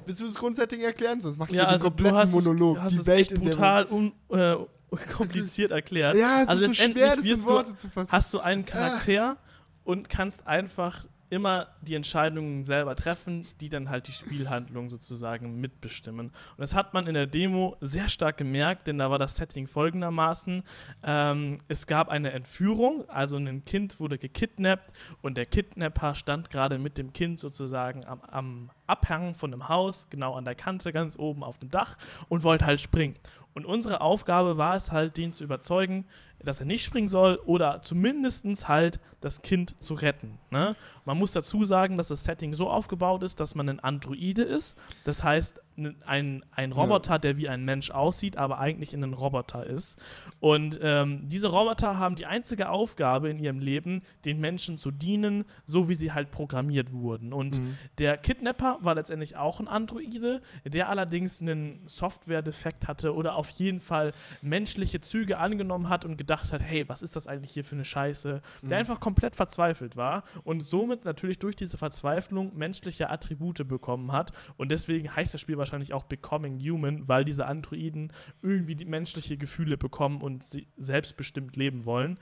Willst du das Grundsetting erklären? Sonst mach ich Ja, also kompletten hast es, Monolog. du hast die es Welt, brutal un, äh, kompliziert erklärt. Ja, es also ist so schwer, das in wirst du- Worte zu fassen. hast du einen Charakter und kannst einfach immer die Entscheidungen selber treffen, die dann halt die Spielhandlung sozusagen mitbestimmen. Und das hat man in der Demo sehr stark gemerkt, denn da war das Setting folgendermaßen. Ähm, es gab eine Entführung, also ein Kind wurde gekidnappt und der Kidnapper stand gerade mit dem Kind sozusagen am, am Abhang von einem Haus, genau an der Kante, ganz oben auf dem Dach und wollte halt springen. Und unsere Aufgabe war es halt, den zu überzeugen, dass er nicht springen soll oder zumindest halt das Kind zu retten. Ne? Man muss dazu sagen, dass das Setting so aufgebaut ist, dass man ein Androide ist. Das heißt, ein, ein Roboter, der wie ein Mensch aussieht, aber eigentlich ein Roboter ist. Und ähm, diese Roboter haben die einzige Aufgabe in ihrem Leben, den Menschen zu dienen, so wie sie halt programmiert wurden. Und mhm. der Kidnapper war letztendlich auch ein Androide, der allerdings einen Software-Defekt hatte oder auf jeden Fall menschliche Züge angenommen hat und gedacht hat, hey, was ist das eigentlich hier für eine Scheiße? Mhm. Der einfach komplett verzweifelt war und somit natürlich durch diese Verzweiflung menschliche Attribute bekommen hat. Und deswegen heißt das Spiel wahrscheinlich auch Becoming Human, weil diese Androiden irgendwie die menschliche Gefühle bekommen und sie selbstbestimmt leben wollen.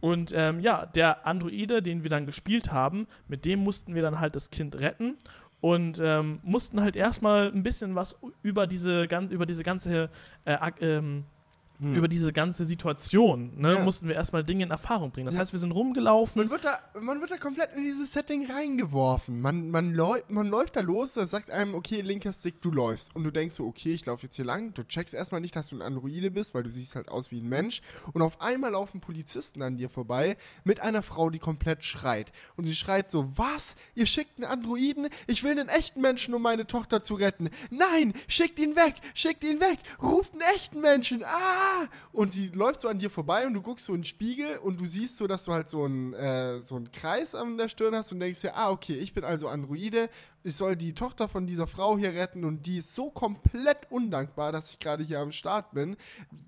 Und ähm, ja, der Androide, den wir dann gespielt haben, mit dem mussten wir dann halt das Kind retten und ähm, mussten halt erstmal ein bisschen was über diese, über diese ganze äh, ähm, hm. über diese ganze Situation, ne, ja. mussten wir erstmal Dinge in Erfahrung bringen. Das ja. heißt, wir sind rumgelaufen. Man wird da, man wird da komplett in dieses Setting reingeworfen. Man, man, läu man läuft da los, da sagt einem, okay, linker Stick, du läufst. Und du denkst so, okay, ich laufe jetzt hier lang. Du checkst erstmal nicht, dass du ein Androide bist, weil du siehst halt aus wie ein Mensch. Und auf einmal laufen Polizisten an dir vorbei mit einer Frau, die komplett schreit. Und sie schreit so, was? Ihr schickt einen Androiden? Ich will einen echten Menschen, um meine Tochter zu retten. Nein, schickt ihn weg, schickt ihn weg, ruft einen echten Menschen. Ah! Und die läuft so an dir vorbei und du guckst so in den Spiegel und du siehst so, dass du halt so einen, äh, so einen Kreis an der Stirn hast und denkst dir, ah, okay, ich bin also Androide, ich soll die Tochter von dieser Frau hier retten und die ist so komplett undankbar, dass ich gerade hier am Start bin,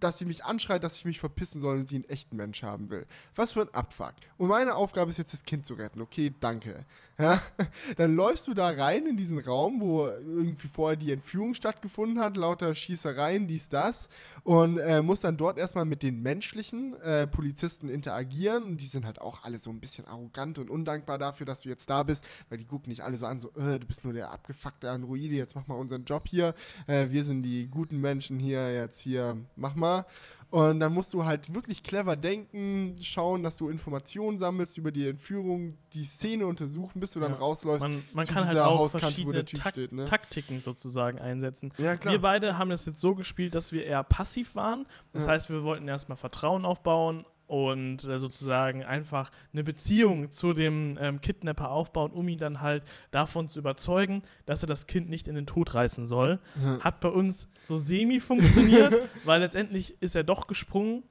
dass sie mich anschreit, dass ich mich verpissen soll und sie einen echten Mensch haben will. Was für ein Abfuck. Und meine Aufgabe ist jetzt, das Kind zu retten. Okay, danke. Ja? Dann läufst du da rein in diesen Raum, wo irgendwie vorher die Entführung stattgefunden hat, lauter Schießereien, dies, das, und äh, musst dann dort erstmal mit den menschlichen äh, Polizisten interagieren und die sind halt auch alle so ein bisschen arrogant und undankbar dafür, dass du jetzt da bist, weil die gucken nicht alle so an, so, äh, du bist nur der abgefuckte Androide, jetzt mach mal unseren Job hier. Äh, wir sind die guten Menschen hier, jetzt hier, mach mal. Und dann musst du halt wirklich clever denken, schauen, dass du Informationen sammelst über die Entführung, die Szene untersuchen, bis du dann ja. rausläufst. Man, man kann halt auch verschiedene Tak steht, ne? Taktiken sozusagen einsetzen. Ja, wir beide haben das jetzt so gespielt, dass wir eher passiv waren. Das ja. heißt, wir wollten erstmal Vertrauen aufbauen und äh, sozusagen einfach eine Beziehung zu dem ähm, Kidnapper aufbauen, um ihn dann halt davon zu überzeugen, dass er das Kind nicht in den Tod reißen soll. Mhm. Hat bei uns so semi funktioniert, weil letztendlich ist er doch gesprungen.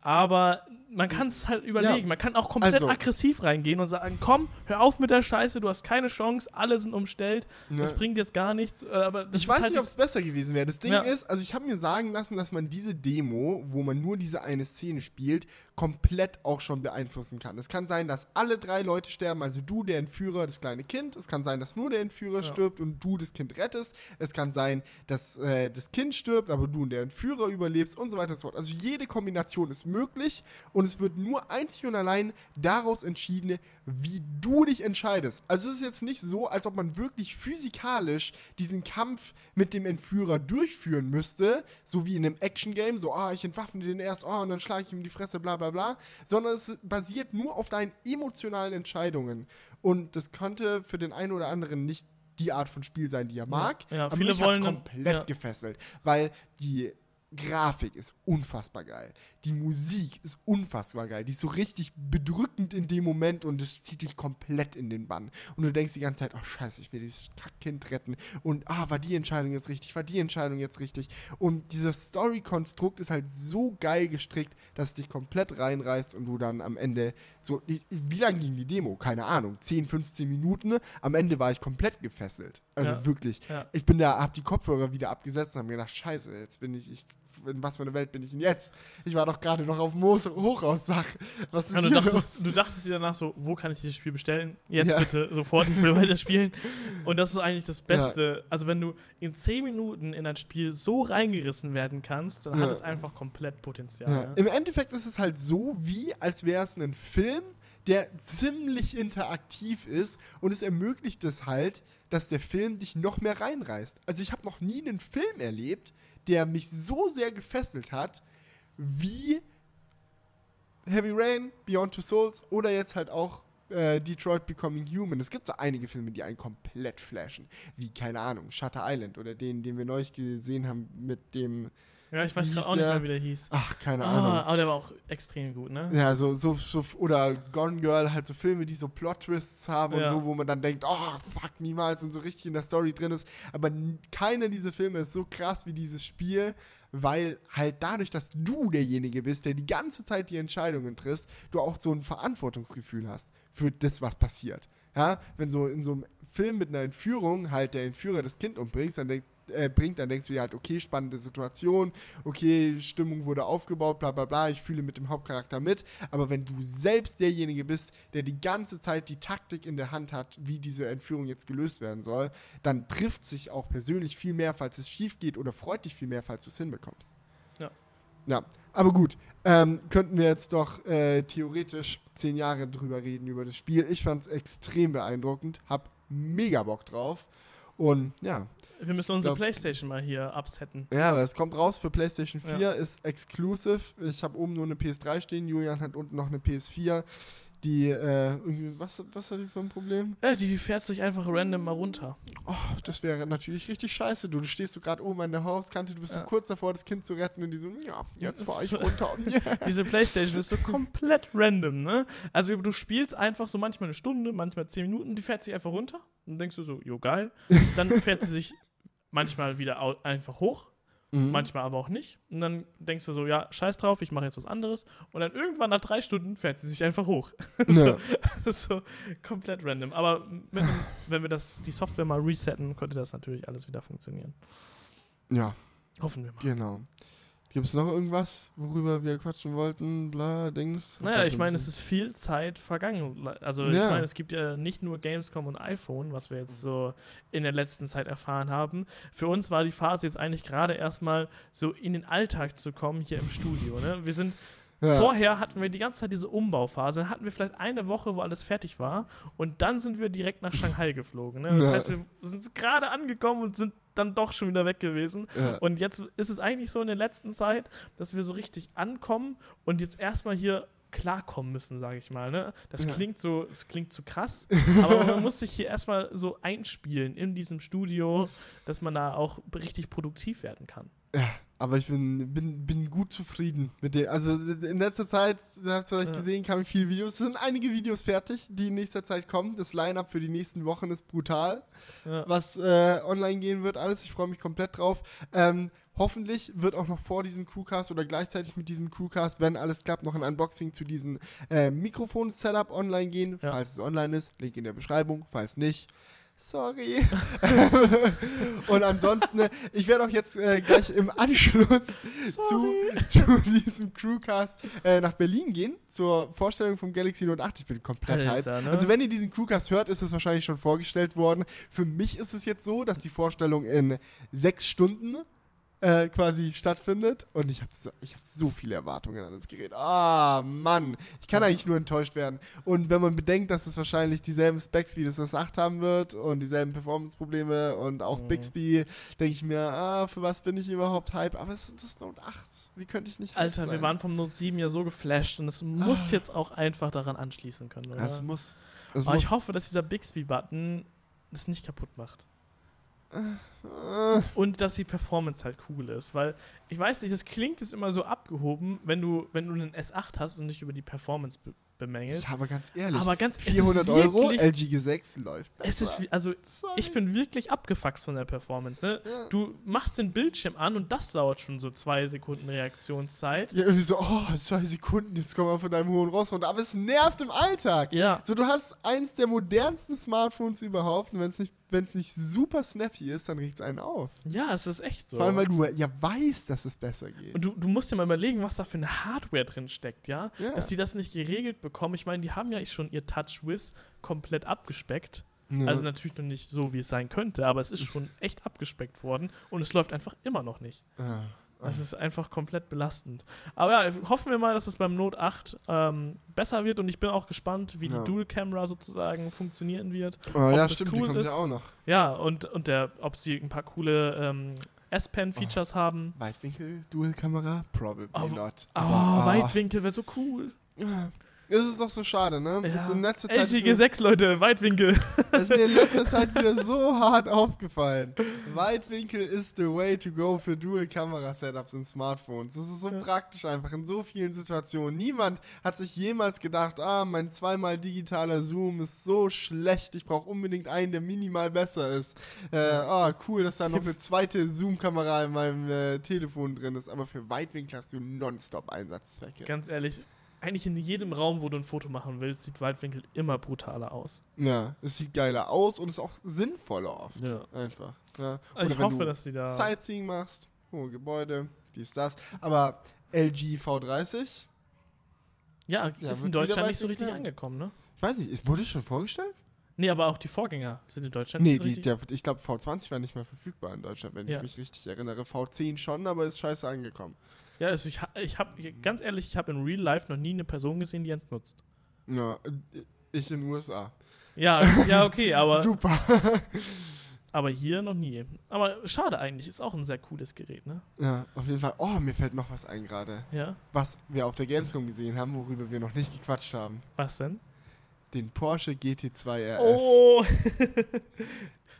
Aber man kann es halt überlegen. Ja. Man kann auch komplett also. aggressiv reingehen und sagen: Komm, hör auf mit der Scheiße, du hast keine Chance, alle sind umstellt, ne. das bringt jetzt gar nichts. Äh, aber ich weiß halt nicht, ob es besser gewesen wäre. Das Ding ja. ist, also ich habe mir sagen lassen, dass man diese Demo, wo man nur diese eine Szene spielt, komplett auch schon beeinflussen kann. Es kann sein, dass alle drei Leute sterben, also du, der Entführer, das kleine Kind. Es kann sein, dass nur der Entführer ja. stirbt und du das Kind rettest. Es kann sein, dass äh, das Kind stirbt, aber du und der Entführer überlebst und so weiter und so fort. Also jede Kombination ist möglich und es wird nur einzig und allein daraus entschieden, wie du dich entscheidest. Also es ist jetzt nicht so, als ob man wirklich physikalisch diesen Kampf mit dem Entführer durchführen müsste, so wie in einem Action-Game, so, ah, oh, ich entwaffne den erst, oh, und dann schlage ich ihm die Fresse, bla bla bla, sondern es basiert nur auf deinen emotionalen Entscheidungen. Und das könnte für den einen oder anderen nicht die Art von Spiel sein, die er mag. Ja, ja aber viele mich wollen komplett ja. gefesselt, weil die Grafik ist unfassbar geil. Die Musik ist unfassbar geil. Die ist so richtig bedrückend in dem Moment und es zieht dich komplett in den Bann. Und du denkst die ganze Zeit, oh scheiße, ich will dieses Kackkind retten. Und ah, war die Entscheidung jetzt richtig? War die Entscheidung jetzt richtig? Und dieses Story-Konstrukt ist halt so geil gestrickt, dass es dich komplett reinreißt und du dann am Ende so, wie lang ging die Demo? Keine Ahnung, 10, 15 Minuten. Am Ende war ich komplett gefesselt. Also ja. wirklich. Ja. Ich bin da, hab die Kopfhörer wieder abgesetzt und hab mir gedacht, scheiße, jetzt bin ich, ich in was für eine Welt bin ich denn jetzt? Ich war doch gerade noch auf dem Hochhaussach. Was ist ja, du, dachtest, du dachtest dir danach so, wo kann ich dieses Spiel bestellen? Jetzt ja. bitte, sofort, ich will weiter spielen. Und das ist eigentlich das Beste. Ja. Also wenn du in 10 Minuten in ein Spiel so reingerissen werden kannst, dann hat es einfach komplett Potenzial. Im Endeffekt ist es halt so, wie als wäre es ein Film, der ziemlich interaktiv ist und es ermöglicht es halt, dass der Film dich noch mehr reinreißt. Also ich habe noch nie einen Film erlebt, der mich so sehr gefesselt hat, wie Heavy Rain, Beyond Two Souls oder jetzt halt auch äh, Detroit Becoming Human. Es gibt so einige Filme, die einen komplett flashen. Wie, keine Ahnung, Shutter Island oder den, den wir neulich gesehen haben mit dem Ja, ich weiß auch nicht mehr, wie der hieß. Ach, keine Ah, Ahnung. aber der war auch extrem gut, ne? Ja, so, so, so, oder Gone Girl, halt so Filme, die so Plot-Twists haben und Ja. so, wo man dann denkt, oh, fuck, niemals und so richtig in der Story drin ist. Aber keiner dieser Filme ist so krass wie dieses Spiel, weil halt dadurch, dass du derjenige bist, der die ganze Zeit die Entscheidungen trifft, du auch so ein Verantwortungsgefühl hast für das, was passiert. Ja, wenn so in so einem Film mit einer Entführung halt der Entführer das Kind umbringt, dann denk, äh, bringt, dann denkst du dir halt, okay, spannende Situation, okay, Stimmung wurde aufgebaut, bla bla bla, ich fühle mit dem Hauptcharakter mit. Aber wenn du selbst derjenige bist, der die ganze Zeit die Taktik in der Hand hat, wie diese Entführung jetzt gelöst werden soll, dann trifft sich auch persönlich viel mehr, falls es schief geht oder freut dich viel mehr, falls du es hinbekommst. Ja. Ja, aber gut, ähm, könnten wir jetzt doch äh, theoretisch zehn Jahre drüber reden über das Spiel. Ich fand es extrem beeindruckend, hab mega Bock drauf. Und ja, Wir müssen unsere glaub- Playstation mal hier upsetten. ja, aber es kommt raus für PlayStation 4, Ja. ist exclusive. Ich habe oben nur eine PS3 stehen, Julian hat unten noch eine PS4. Die, äh, irgendwie, was, was hat die für ein Problem? Ja, die fährt sich einfach random mal runter. Oh, das wäre natürlich richtig scheiße. Du, du stehst so gerade oben an der Hauskante, du bist Ja. so kurz davor, das Kind zu retten und die so, ja, jetzt fahr ich runter. Diese Playstation ist so komplett random, ne? Also du spielst einfach so manchmal eine Stunde, manchmal zehn Minuten, die fährt sich einfach runter. Dann denkst du so, jo geil. Dann fährt sie sich manchmal wieder einfach hoch, Mhm. manchmal aber auch nicht. Und dann denkst du so, ja, scheiß drauf, ich mache jetzt was anderes. Und dann irgendwann nach drei Stunden fährt sie sich einfach hoch. so, Ja. so komplett random. Aber einem, wenn wir das, die Software mal resetten, könnte das natürlich alles wieder funktionieren. ja, Hoffen wir mal. genau. Gibt es noch irgendwas, worüber wir quatschen wollten? Bla, Dings. Naja, ich meine, es ist viel Zeit vergangen. Also Ja. ich meine, es gibt ja nicht nur Gamescom und iPhone, was wir jetzt so in der letzten Zeit erfahren haben. Für uns war die Phase jetzt eigentlich gerade erstmal so in den Alltag zu kommen hier im Studio. Ne? Wir sind ja. Vorher hatten wir die ganze Zeit diese Umbauphase. Dann hatten wir vielleicht eine Woche, wo alles fertig war. Und dann sind wir direkt nach Shanghai geflogen. Ne? Das Ja. heißt, wir sind gerade angekommen und sind dann doch schon wieder weg gewesen. Ja. Und jetzt ist es eigentlich so in der letzten Zeit, dass wir so richtig ankommen und jetzt erstmal hier klarkommen müssen, sage ich mal. Ne? Das Ja. klingt so, das klingt zu krass, aber man muss sich hier erstmal so einspielen in diesem Studio, dass man da auch richtig produktiv werden kann. Ja, aber ich bin, bin, bin gut zufrieden mit dem. Also in letzter Zeit, ihr habt es vielleicht Ja. gesehen, kamen viele Videos. Es sind einige Videos fertig, die in nächster Zeit kommen. Das Line-Up für die nächsten Wochen ist brutal, Ja. was äh, online gehen wird. Alles, ich freue mich komplett drauf. Ähm, hoffentlich wird auch noch vor diesem Crewcast oder gleichzeitig mit diesem Crewcast, wenn alles klappt, noch ein Unboxing zu diesem äh, Mikrofon-Setup online gehen, Ja. falls es online ist. Link in der Beschreibung, falls nicht. Sorry. Und ansonsten, ich werde auch jetzt äh, gleich im Anschluss zu, zu diesem Crewcast äh, nach Berlin gehen, zur Vorstellung vom Galaxy Note 8. Ich bin komplett hyped. ne? Also wenn ihr diesen Crewcast hört, ist es wahrscheinlich schon vorgestellt worden. Für mich ist es jetzt so, dass die Vorstellung in sechs Stunden äh, quasi stattfindet. Und ich habe so, ich hab so viele Erwartungen an das Gerät. Ah, Mann. Ich kann eigentlich nur enttäuscht werden. Und wenn man bedenkt, dass es wahrscheinlich dieselben Specs wie das das 8 haben wird und dieselben Performance-Probleme und auch Mhm. Bixby, denke ich mir, ah, für was bin ich überhaupt hype? Aber es ist das Note 8. Wie könnte ich nicht Alter, wir sein? waren vom Note 7 ja so geflasht und es muss Ah. jetzt auch einfach daran anschließen können, oder? Es muss. Es Aber muss. ich hoffe, dass dieser Bixby-Button das nicht kaputt macht. Und dass die Performance halt cool ist, weil ich weiß nicht, es klingt jetzt immer so abgehoben, wenn du, wenn du einen S8 hast und dich über die Performance be bemängelst. ja, aber ganz ehrlich. Aber ganz es ist 400 Euro, wirklich- LG G6 läuft. Es ist, also Sorry. ich bin wirklich abgefuckt von der Performance. Ne? Ja. Du machst den Bildschirm an und das dauert schon so zwei Sekunden Reaktionszeit. Ja, irgendwie so, oh, zwei Sekunden, jetzt komm mal von deinem hohen Ross runter. Aber es nervt im Alltag. Ja, So, du hast eins der modernsten Smartphones überhaupt und wenn es nicht, wenn's nicht super snappy ist, dann regt es einen auf. ja, es ist echt so. Vor allem, weil du ja weißt, dass es besser geht. Und du, du musst dir mal überlegen, was da für eine Hardware drin steckt, ja? Ja. Dass die das nicht geregelt bekommen. Ich meine, die haben ja schon ihr TouchWiz komplett abgespeckt. Ja. Also natürlich noch nicht so, wie es sein könnte, aber es ist schon echt abgespeckt worden und es läuft einfach immer noch nicht. Ah. Das ist einfach komplett belastend. Aber ja, hoffen wir mal, dass es beim Note 8 ähm, besser wird und ich bin auch gespannt, wie Ja. die Dual-Camera sozusagen funktionieren wird. Oh, ja, das stimmt, cool die kommt ist. ja auch noch. Ja, und, und der, ob sie ein paar coole ähm, S-Pen-Features haben. Weitwinkel, Dual-Kamera? Probably Aber- not. Oh, ah, Weitwinkel wäre so cool. Das ist doch so schade, ne? Das ist in letzter Zeit LG G6, Leute, Weitwinkel. Das ist mir in letzter Zeit wieder so hart aufgefallen. Weitwinkel ist the way to go für Dual-Kamera-Setups in Smartphones. Das ist so Ja. praktisch einfach in so vielen Situationen. Niemand hat sich jemals gedacht, ah, mein zweimal digitaler Zoom ist so schlecht, ich brauche unbedingt einen, der minimal besser ist. Äh, ah, cool, dass da noch eine zweite Zoom-Kamera in meinem äh, Telefon drin ist. Aber für Weitwinkel hast du nonstop Einsatzzwecke. Ganz ehrlich, eigentlich in jedem Raum, wo du ein Foto machen willst, sieht Weitwinkel immer brutaler aus. Ja, es sieht geiler aus und ist auch sinnvoller oft. Ja. Einfach. Ja. Also ich hoffe, du dass die da. Sightseeing machst, hohe Gebäude, dies, das. Aber LG V30, Ja, Ja, ist in Deutschland nicht so richtig angekommen, ne? ich weiß nicht, wurde es schon vorgestellt? Nee, aber auch die Vorgänger sind in Deutschland Nee, nicht so ich glaube V20 war nicht mehr verfügbar in Deutschland, wenn Ja. ich mich richtig erinnere. V10 schon, aber ist scheiße angekommen. Ja, also ich, ich habe, ganz ehrlich, ich habe in Real Life noch nie eine Person gesehen, die eins nutzt. Ja, äh, ich in den USA. Ja, ja, okay, aber, Super. aber hier noch nie. Aber schade eigentlich, ist auch ein sehr cooles Gerät, ne? ja, auf jeden Fall. Oh, mir fällt noch was ein gerade. Ja, Was wir auf der Gamescom gesehen haben, worüber wir noch nicht gequatscht haben. was denn? Den Porsche GT2 RS. Oh!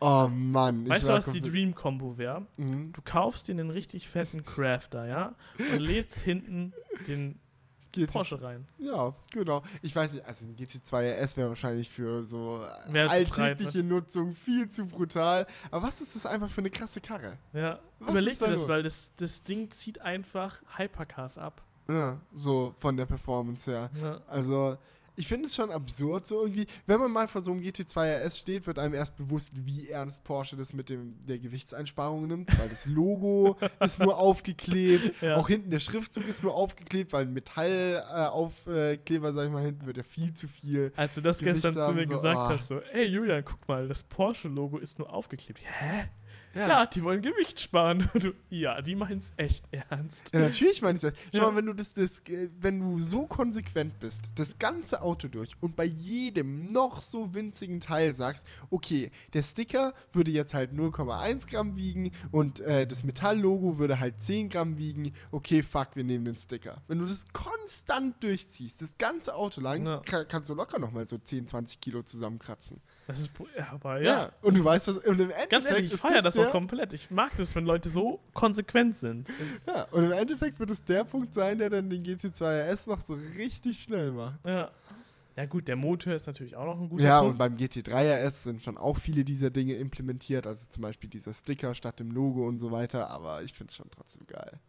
Oh Mann. weißt du, was die komplett- Dream-Combo wäre? Mhm. Du kaufst dir einen richtig fetten Crafter, ja? Und lädst hinten den GT Porsche rein. Ja, genau. Ich weiß nicht, also ein GT2 RS wäre wahrscheinlich für so Wäre zu breit, alltägliche Nutzung viel zu brutal. Aber was ist das einfach für eine krasse Karre? Ja, Was überleg ist da dir das, los? weil das, das Ding zieht einfach Hypercars ab. Ja, so von der Performance her. Ja. Also, ich finde es schon absurd so irgendwie. Wenn man mal vor so einem GT2 RS steht, wird einem erst bewusst, wie ernst Porsche das mit dem, der Gewichtseinsparung nimmt, weil das Logo ist nur aufgeklebt, Ja. auch hinten der Schriftzug ist nur aufgeklebt, weil ein Metallaufkleber, äh, sag ich mal, hinten wird ja viel zu viel. Als du das Gewicht gestern zu haben, mir so, gesagt ah. hast, so, ey Julian, guck mal, das Porsche-Logo ist nur aufgeklebt. Hä? Ja. Ja, die wollen Gewicht sparen. Du, ja, die meinen es echt ernst. Ja, natürlich meine ich das. Schau Ja. mal, wenn du das, das, äh, wenn du so konsequent bist, das ganze Auto durch und bei jedem noch so winzigen Teil sagst, okay, der Sticker würde jetzt halt 0,1 Gramm wiegen und äh, das Metalllogo würde halt 10 Gramm wiegen, okay, fuck, wir nehmen den Sticker. Wenn du das konstant durchziehst, das ganze Auto lang, Ja. ka- kannst du locker nochmal so 10, 20 Kilo zusammenkratzen. Das ist, ja, aber ja. Und du weißt was, und im Endeffekt Ganz ehrlich, ich feiere das auch der- komplett. Ich mag das, wenn Leute so konsequent sind. Ja, und im Endeffekt wird es der Punkt sein, der dann den GT2 RS noch so richtig schnell macht. Ja. Ja, gut, der Motor ist natürlich auch noch ein guter Ja, und Punkt. beim GT3 RS sind schon auch viele dieser Dinge implementiert, also zum Beispiel dieser Sticker statt dem Logo und so weiter, aber ich finde es schon trotzdem geil.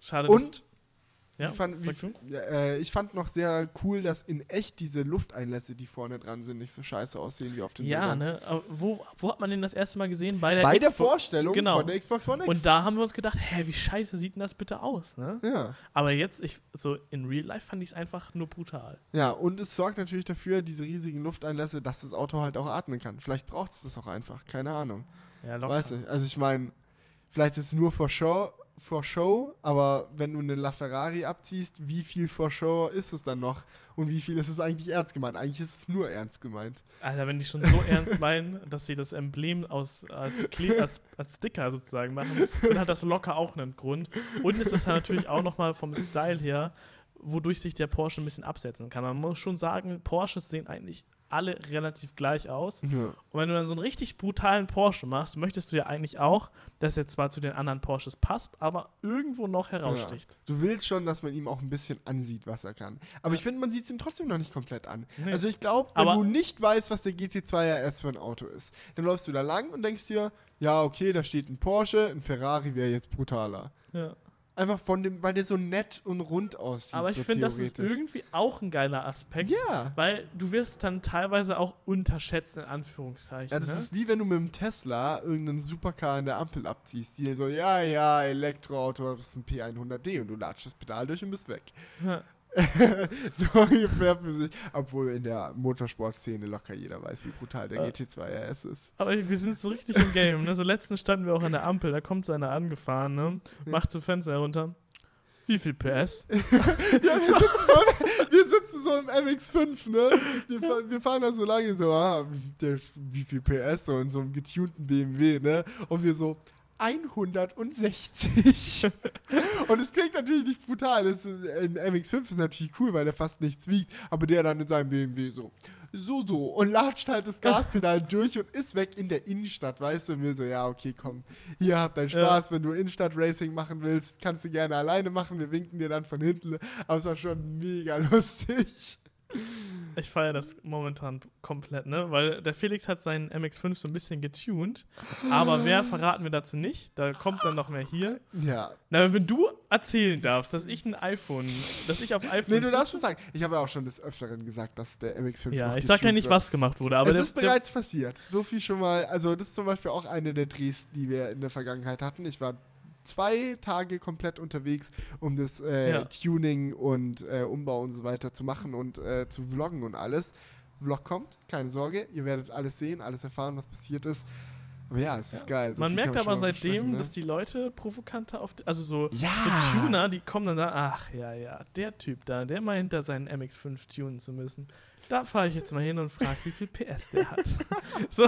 Schade, dass- Und ja, ich, fand, wie, äh, ich fand noch sehr cool, dass in echt diese Lufteinlässe, die vorne dran sind, nicht so scheiße aussehen wie auf den Ja, Bildern. ne? Aber wo, wo hat man den das erste Mal gesehen? Bei der, Bei der. Vorstellung Genau. von der Xbox One X. Und da haben wir uns gedacht, hä, wie scheiße sieht denn das bitte aus, ne? ja. Aber jetzt, ich, so in Real Life fand ich es einfach nur brutal. ja, und es sorgt natürlich dafür, diese riesigen Lufteinlässe, dass das Auto halt auch atmen kann. Vielleicht braucht es das auch einfach, keine Ahnung. Ja, locker. Weißt du, also ich meine, vielleicht ist es nur for show, for show, aber wenn du eine LaFerrari abziehst, wie viel for show ist es dann noch? Und wie viel ist es eigentlich ernst gemeint? Eigentlich ist es nur ernst gemeint. Alter, wenn die schon so ernst meinen, dass sie das Emblem aus, als, Kle als, als Sticker sozusagen machen, dann hat das locker auch einen Grund. Und es ist halt natürlich auch nochmal vom Style her, wodurch sich der Porsche ein bisschen absetzen kann. Man muss schon sagen, Porsches sehen eigentlich alle relativ gleich aus. Ja. Und wenn du dann so einen richtig brutalen Porsche machst, möchtest du ja eigentlich auch, dass er zwar zu den anderen Porsches passt, aber irgendwo noch heraussticht. Du willst schon, dass man ihm auch ein bisschen ansieht, was er kann. Aber ich finde, man sieht es ihm trotzdem noch nicht komplett an. Nee. Also ich glaube, wenn Aber- du nicht weißt, was der GT2 RS für ein Auto ist, dann läufst du da lang und denkst dir, ja, okay, da steht ein Porsche, ein Ferrari wäre jetzt brutaler. Ja. Einfach von dem, weil der so nett und rund aussieht. Aber ich so finde, das ist irgendwie auch ein geiler Aspekt. Ja. Weil du wirst dann teilweise auch unterschätzt, in Anführungszeichen. Ja, das ne? ist wie wenn du mit dem Tesla irgendeinen Supercar in der Ampel abziehst. Die so, ja, ja, Elektroauto, das ist ein P100D und du latschst das Pedal durch und bist weg. Ja. so ungefähr für sich. Obwohl in der Motorsportszene locker jeder weiß, wie brutal der Ja. GT2 RS ist. Aber wir sind so richtig im Game. Ne? So letztens standen wir auch an der Ampel, da kommt so einer angefahren, ne? macht so Fenster herunter. Wie viel PS? Ja, wir sitzen so, wir sitzen so im MX5, ne? Wir, fahr- wir fahren da so lange so, ah, der, wie viel PS so in so einem getunten BMW, ne? Und wir so, 160. und es klingt natürlich nicht brutal. Das ist, ein MX5 ist natürlich cool, weil der fast nichts wiegt. Aber der dann in seinem BMW so, so, so. Und latscht halt das Gaspedal durch und ist weg in der Innenstadt, weißt du? Und mir so, ja, okay, komm. Hier habt deinen Spaß. Ja. Wenn du Innenstadt-Racing machen willst, kannst du gerne alleine machen. Wir winken dir dann von hinten. Aber es war schon mega lustig. Ich feiere das momentan komplett, ne? Weil der Felix hat seinen MX5 so ein bisschen getuned. Aber wer verraten wir dazu nicht? Da kommt dann noch mehr hier. Ja. Na, wenn du erzählen darfst, dass ich ein iPhone, dass ich auf iPhone. Nee, du darfst es sagen. Ich habe ja auch schon des Öfteren gesagt, dass der MX5. Ja, ich sag ja nicht, was gemacht wurde, aber. Es ist bereits passiert. So viel schon mal. Also, das ist zum Beispiel auch eine der Drehs, die wir in der Vergangenheit hatten. Ich war zwei Tage komplett unterwegs, um das äh, ja. Tuning und äh, Umbau und so weiter zu machen und äh, zu vloggen und alles. Vlog kommt, keine Sorge, ihr werdet alles sehen, alles erfahren, was passiert ist. Aber ja, es ist ja. geil. So man merkt aber seitdem, ne? dass die Leute provokanter auf, also so, ja. so Tuner, die kommen dann da, ach ja, ja, der Typ da, der mal hinter seinen MX5 tunen zu müssen. Da fahre ich jetzt mal hin und frage, wie viel PS der hat. so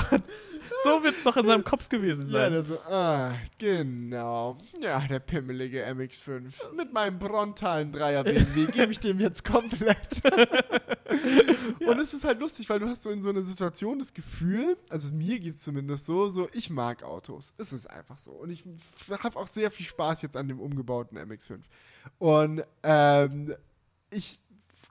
so wird es doch in seinem Kopf gewesen sein. Ja, der so, ah, genau. Ja, der pimmelige MX5. Mit meinem brontalen Dreier BMW gebe ich dem jetzt komplett. ja. Und es ist halt lustig, weil du hast so in so einer Situation das Gefühl, also mir geht es zumindest so, so, ich mag Autos. Es ist einfach so. Und ich habe auch sehr viel Spaß jetzt an dem umgebauten MX5. Und ähm, ich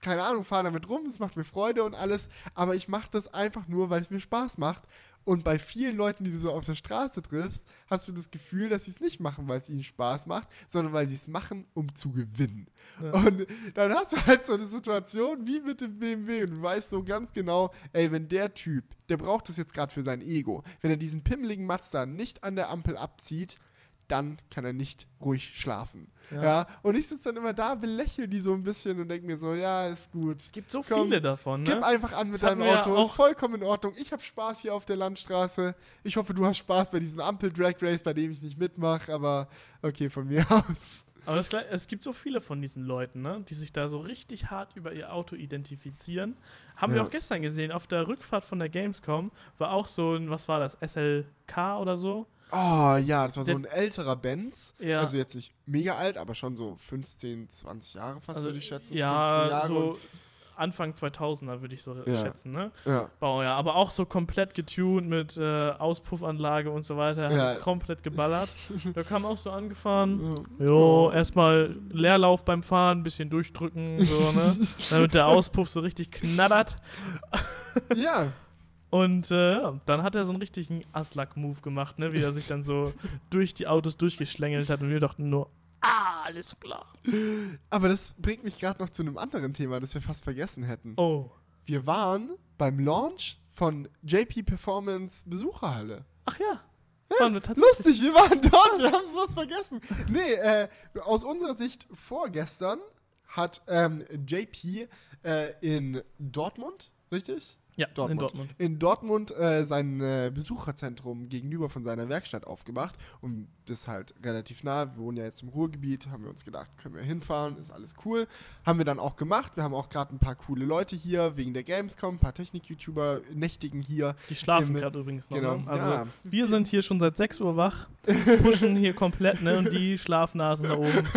keine Ahnung, fahre damit rum, es macht mir Freude und alles, aber ich mache das einfach nur, weil es mir Spaß macht. Und bei vielen Leuten, die du so auf der Straße triffst, hast du das Gefühl, dass sie es nicht machen, weil es ihnen Spaß macht, sondern weil sie es machen, um zu gewinnen. Ja. Und dann hast du halt so eine Situation wie mit dem BMW und du weißt so ganz genau, ey, wenn der Typ, der braucht das jetzt gerade für sein Ego, wenn er diesen pimmeligen Mazda nicht an der Ampel abzieht, dann kann er nicht ruhig schlafen. Ja. ja? Und ich sitze dann immer da, belächle die so ein bisschen und denke mir so, ja, ist gut. Es gibt so Komm, viele davon, ne? Gib einfach an mit das deinem Auto, ja ist vollkommen in Ordnung. Ich habe Spaß hier auf der Landstraße. Ich hoffe, du hast Spaß bei diesem Ampel-Drag Race, bei dem ich nicht mitmache, aber okay, von mir aus. Aber das, es gibt so viele von diesen Leuten, ne, die sich da so richtig hart über ihr Auto identifizieren. Haben ja. wir auch gestern gesehen, auf der Rückfahrt von der Gamescom war auch so ein, was war das, SLK oder so? Oh ja, das war so ein älterer Benz. Ja. Also jetzt nicht mega alt, aber schon so 15, 20 Jahre fast, also, würde ich schätzen. Ja, so Anfang 2000er würde ich so ja. schätzen, ne? Ja. Baujahr. Aber auch so komplett getuned mit äh, Auspuffanlage und so weiter. Ja. Komplett geballert. da kam auch so angefahren. Ja. Jo, erstmal Leerlauf beim Fahren, ein bisschen durchdrücken, so, ne? Damit der Auspuff so richtig knattert. ja. Und äh, dann hat er so einen richtigen Aslak-Move gemacht, ne? wie er sich dann so durch die Autos durchgeschlängelt hat und wir dachten nur, ah, alles klar. Aber das bringt mich gerade noch zu einem anderen Thema, das wir fast vergessen hätten. Oh. Wir waren beim Launch von JP Performance Besucherhalle. Ach ja. Ja, wir lustig, wir waren dort, wir haben sowas vergessen. Nee, äh, aus unserer Sicht vorgestern hat ähm, JP äh, in Dortmund, richtig? Ja, Dortmund. in Dortmund. In Dortmund äh, sein äh, Besucherzentrum gegenüber von seiner Werkstatt aufgemacht. Und das ist halt relativ nah. Wir wohnen ja jetzt im Ruhrgebiet. Haben wir uns gedacht, können wir hinfahren, ist alles cool. Haben wir dann auch gemacht. Wir haben auch gerade ein paar coole Leute hier wegen der Gamescom. Ein paar Technik-YouTuber nächtigen hier. Die schlafen gerade übrigens noch. Genau. Ne? Also ja. wir sind hier schon seit 6 Uhr wach, pushen hier komplett, ne? Und die Schlafnasen da oben.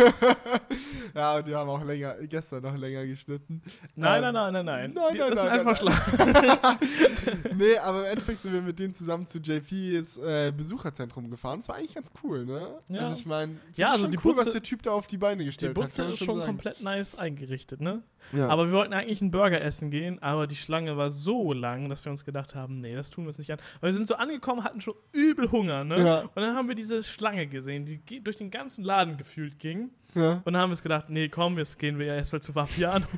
ja, und die haben auch länger, gestern noch länger geschnitten. Nein, ähm, nein, nein, nein, nein. nein, die, nein das nein, sind einfach Schlaf. nee, aber im Endeffekt sind wir mit denen zusammen zu JPs äh, Besucherzentrum gefahren. Das war eigentlich ganz cool, ne? Ja. Also ich meine, ja, also die cool, Butze, was der Typ da auf die Beine gestellt hat. Die Butze hat, ist schon sagen. komplett nice eingerichtet, ne? Ja. Aber wir wollten eigentlich einen Burger essen gehen, aber die Schlange war so lang, dass wir uns gedacht haben, nee, das tun wir uns nicht an. Weil wir sind so angekommen, hatten schon übel Hunger, ne? Ja. Und dann haben wir diese Schlange gesehen, die durch den ganzen Laden gefühlt ging. Ja. Und dann haben wir uns gedacht, nee, komm, jetzt gehen wir ja erstmal zu Vapiano.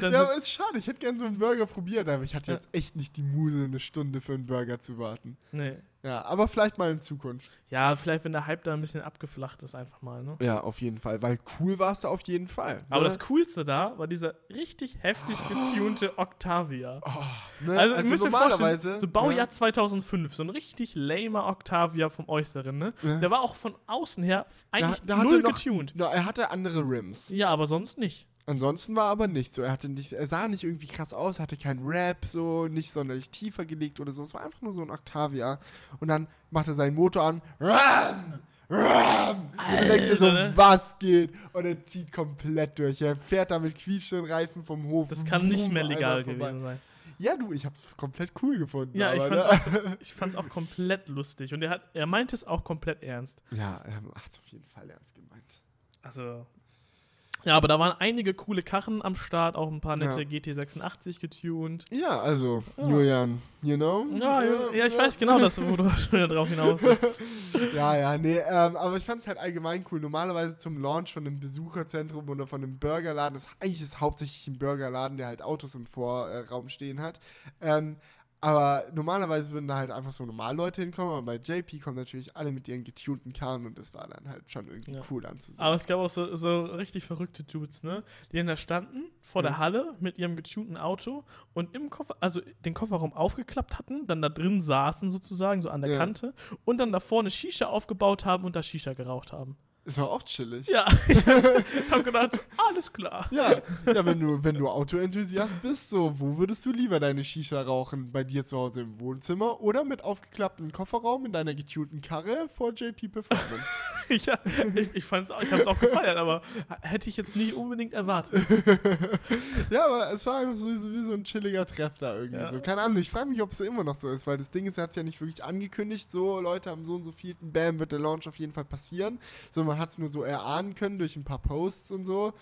ja, aber ist schade. Ich hätte gerne so einen Burger probiert, aber ich hatte jetzt echt nicht die Muse, eine Stunde für einen Burger zu warten. Nee. Ja, aber vielleicht mal in Zukunft. Ja, vielleicht, wenn der Hype da ein bisschen abgeflacht ist, einfach mal, ne? Ja, auf jeden Fall, weil cool war es da auf jeden Fall. Ne? Aber das Coolste da war dieser richtig heftig oh. getunte Octavia. Oh, ne? Also, also normalerweise. So Baujahr ja. 2005, so ein richtig lamer Octavia vom Äußeren, ne? Ja. Der war auch von außen her eigentlich da, da null noch, getuned. No, er hatte andere Rims. Ja, aber sonst nicht. Ansonsten war aber nicht so. Er hatte nicht, er sah nicht irgendwie krass aus, hatte keinen Rap, so, nicht sonderlich tiefer gelegt oder so. Es war einfach nur so ein Octavia. Und dann macht er seinen Motor an. Ram! Ram! Und du denkst dir so, Alter, was geht? Und er zieht komplett durch. Er fährt da mit quietschenden Reifen vom Hof. Das kann nicht mehr legal gewesen sein. Ja, du, ich hab's komplett cool gefunden. Ja, ich aber, fand's, ne? auch, ich fand's auch komplett lustig. Und er, hat, er meinte es auch komplett ernst. Ja, er hat's auf jeden Fall ernst gemeint. Also. Ja, aber da waren einige coole Karren am Start, auch ein paar nette Ja. GT86 getuned. Ja, also, Ja. Julian, you know? Ja, ja, ja, ich weiß genau, dass du, wo du schon wieder drauf hinaus willst. Ja, ja, nee, ähm, aber ich fand es halt allgemein cool. Normalerweise zum Launch von einem Besucherzentrum oder von einem Burgerladen, das eigentlich ist hauptsächlich ein Burgerladen, der halt Autos im Vorraum stehen hat. Ähm, aber normalerweise würden da halt einfach so normal Leute hinkommen, aber bei JP kommen natürlich alle mit ihren getunten Karren und das war dann halt schon irgendwie Ja. cool anzusehen. Aber es gab auch so, so richtig verrückte Dudes, ne? Die dann da standen vor Mhm. der Halle mit ihrem getunten Auto und im Koffer, also den Kofferraum aufgeklappt hatten, dann da drin saßen sozusagen, so an der Ja. Kante und dann da vorne Shisha aufgebaut haben und da Shisha geraucht haben. Ist doch auch chillig. Ja, ich hab gedacht, alles klar. Ja, ja wenn du, wenn du Autoenthusiast bist, so, wo würdest du lieber deine Shisha rauchen? Bei dir zu Hause im Wohnzimmer oder mit aufgeklapptem Kofferraum in deiner getunten Karre vor JP Performance? Ja, ich, ich fand's auch, ich hab's auch gefeiert, aber hätte ich jetzt nicht unbedingt erwartet. ja, aber es war einfach so wie, so- ein chilliger Treff da irgendwie. Ja. So, keine Ahnung, ich frage mich, ob es immer noch so ist, weil das Ding ist, er hat ja nicht wirklich angekündigt, so, Leute haben so und so viel, bam, wird der Launch auf jeden Fall passieren. So, man hat es nur so erahnen können durch ein paar Posts und so.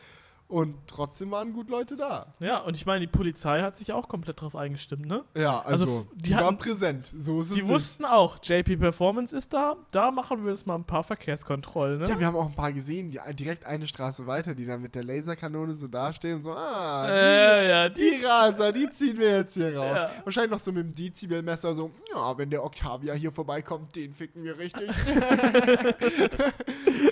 Und trotzdem waren gut Leute da. Ja, und ich meine, die Polizei hat sich auch komplett drauf eingestimmt, ne? Ja, also, Also, die, die waren hatten- präsent. So ist es Die nicht. wussten auch, JP Performance ist da, da machen wir jetzt mal ein paar Verkehrskontrollen, ne? Ja, wir haben auch ein paar gesehen, die direkt eine Straße weiter, die dann mit der Laserkanone so dastehen und so, ah, die, äh, ja, die, die Raser, die ziehen wir jetzt hier raus. Ja. Wahrscheinlich noch so mit dem Dezibelmesser so, ja, wenn der Octavia hier vorbeikommt, den ficken wir richtig.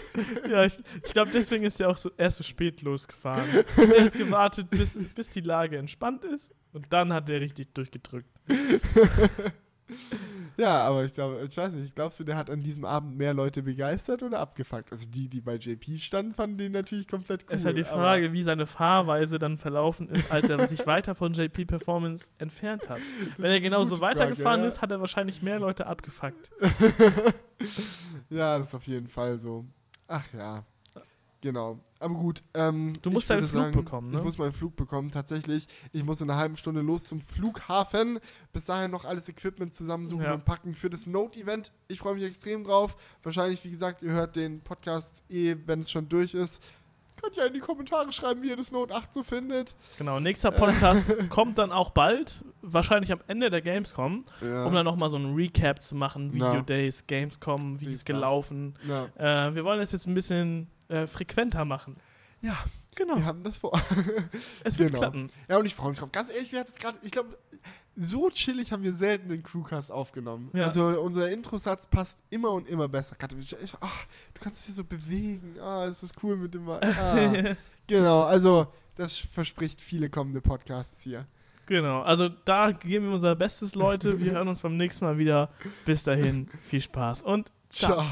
ja, ich, ich glaube, deswegen ist er auch so erst so spät losgefahren. Er hat gewartet, bis, bis die Lage entspannt ist und dann hat er richtig durchgedrückt. ja, aber ich glaube, ich weiß nicht, glaubst du, der hat an diesem Abend mehr Leute begeistert oder abgefuckt? Also die, die bei JP standen, fanden den natürlich komplett cool. Es ist halt die Frage, wie seine Fahrweise dann verlaufen ist, als er sich weiter von JP Performance entfernt hat. Wenn er genauso Frage, weitergefahren ja. ist, hat er wahrscheinlich mehr Leute abgefuckt. Ja, das ist auf jeden Fall so. Ach ja. Genau. Aber gut. Ähm, Du musst deinen Flug sagen, bekommen, ne? Ich muss meinen Flug bekommen, tatsächlich. Ich muss in einer halben Stunde los zum Flughafen. Bis dahin noch alles Equipment zusammensuchen Ja. und packen für das Note-Event. Ich freue mich extrem drauf. Wahrscheinlich, wie gesagt, ihr hört den Podcast eh, wenn es schon durch ist. Könnt ihr in die Kommentare schreiben, wie ihr das Note 8 so findet. Genau, nächster Podcast kommt dann auch bald, wahrscheinlich am Ende der Gamescom, Ja. um dann nochmal so ein Recap zu machen, Video. Days, Gamescom, wie Wie ist das? gelaufen. Äh, wir wollen es jetzt ein bisschen äh, frequenter machen. ja, Genau, wir haben das vor. es wird genau. klappen. ja, und ich freue mich drauf. Ganz ehrlich, wir hatten es gerade, ich glaube, so chillig haben wir selten den Crewcast aufgenommen. Ja. Also unser Introsatz passt immer und immer besser. Ich, ach, du kannst dich hier so bewegen. Ah, es ist cool mit dem. Ah. genau, also das verspricht viele kommende Podcasts hier. genau, also da geben wir unser Bestes, Leute. Wir hören uns beim nächsten Mal wieder. Bis dahin, viel Spaß und ciao. Ciao.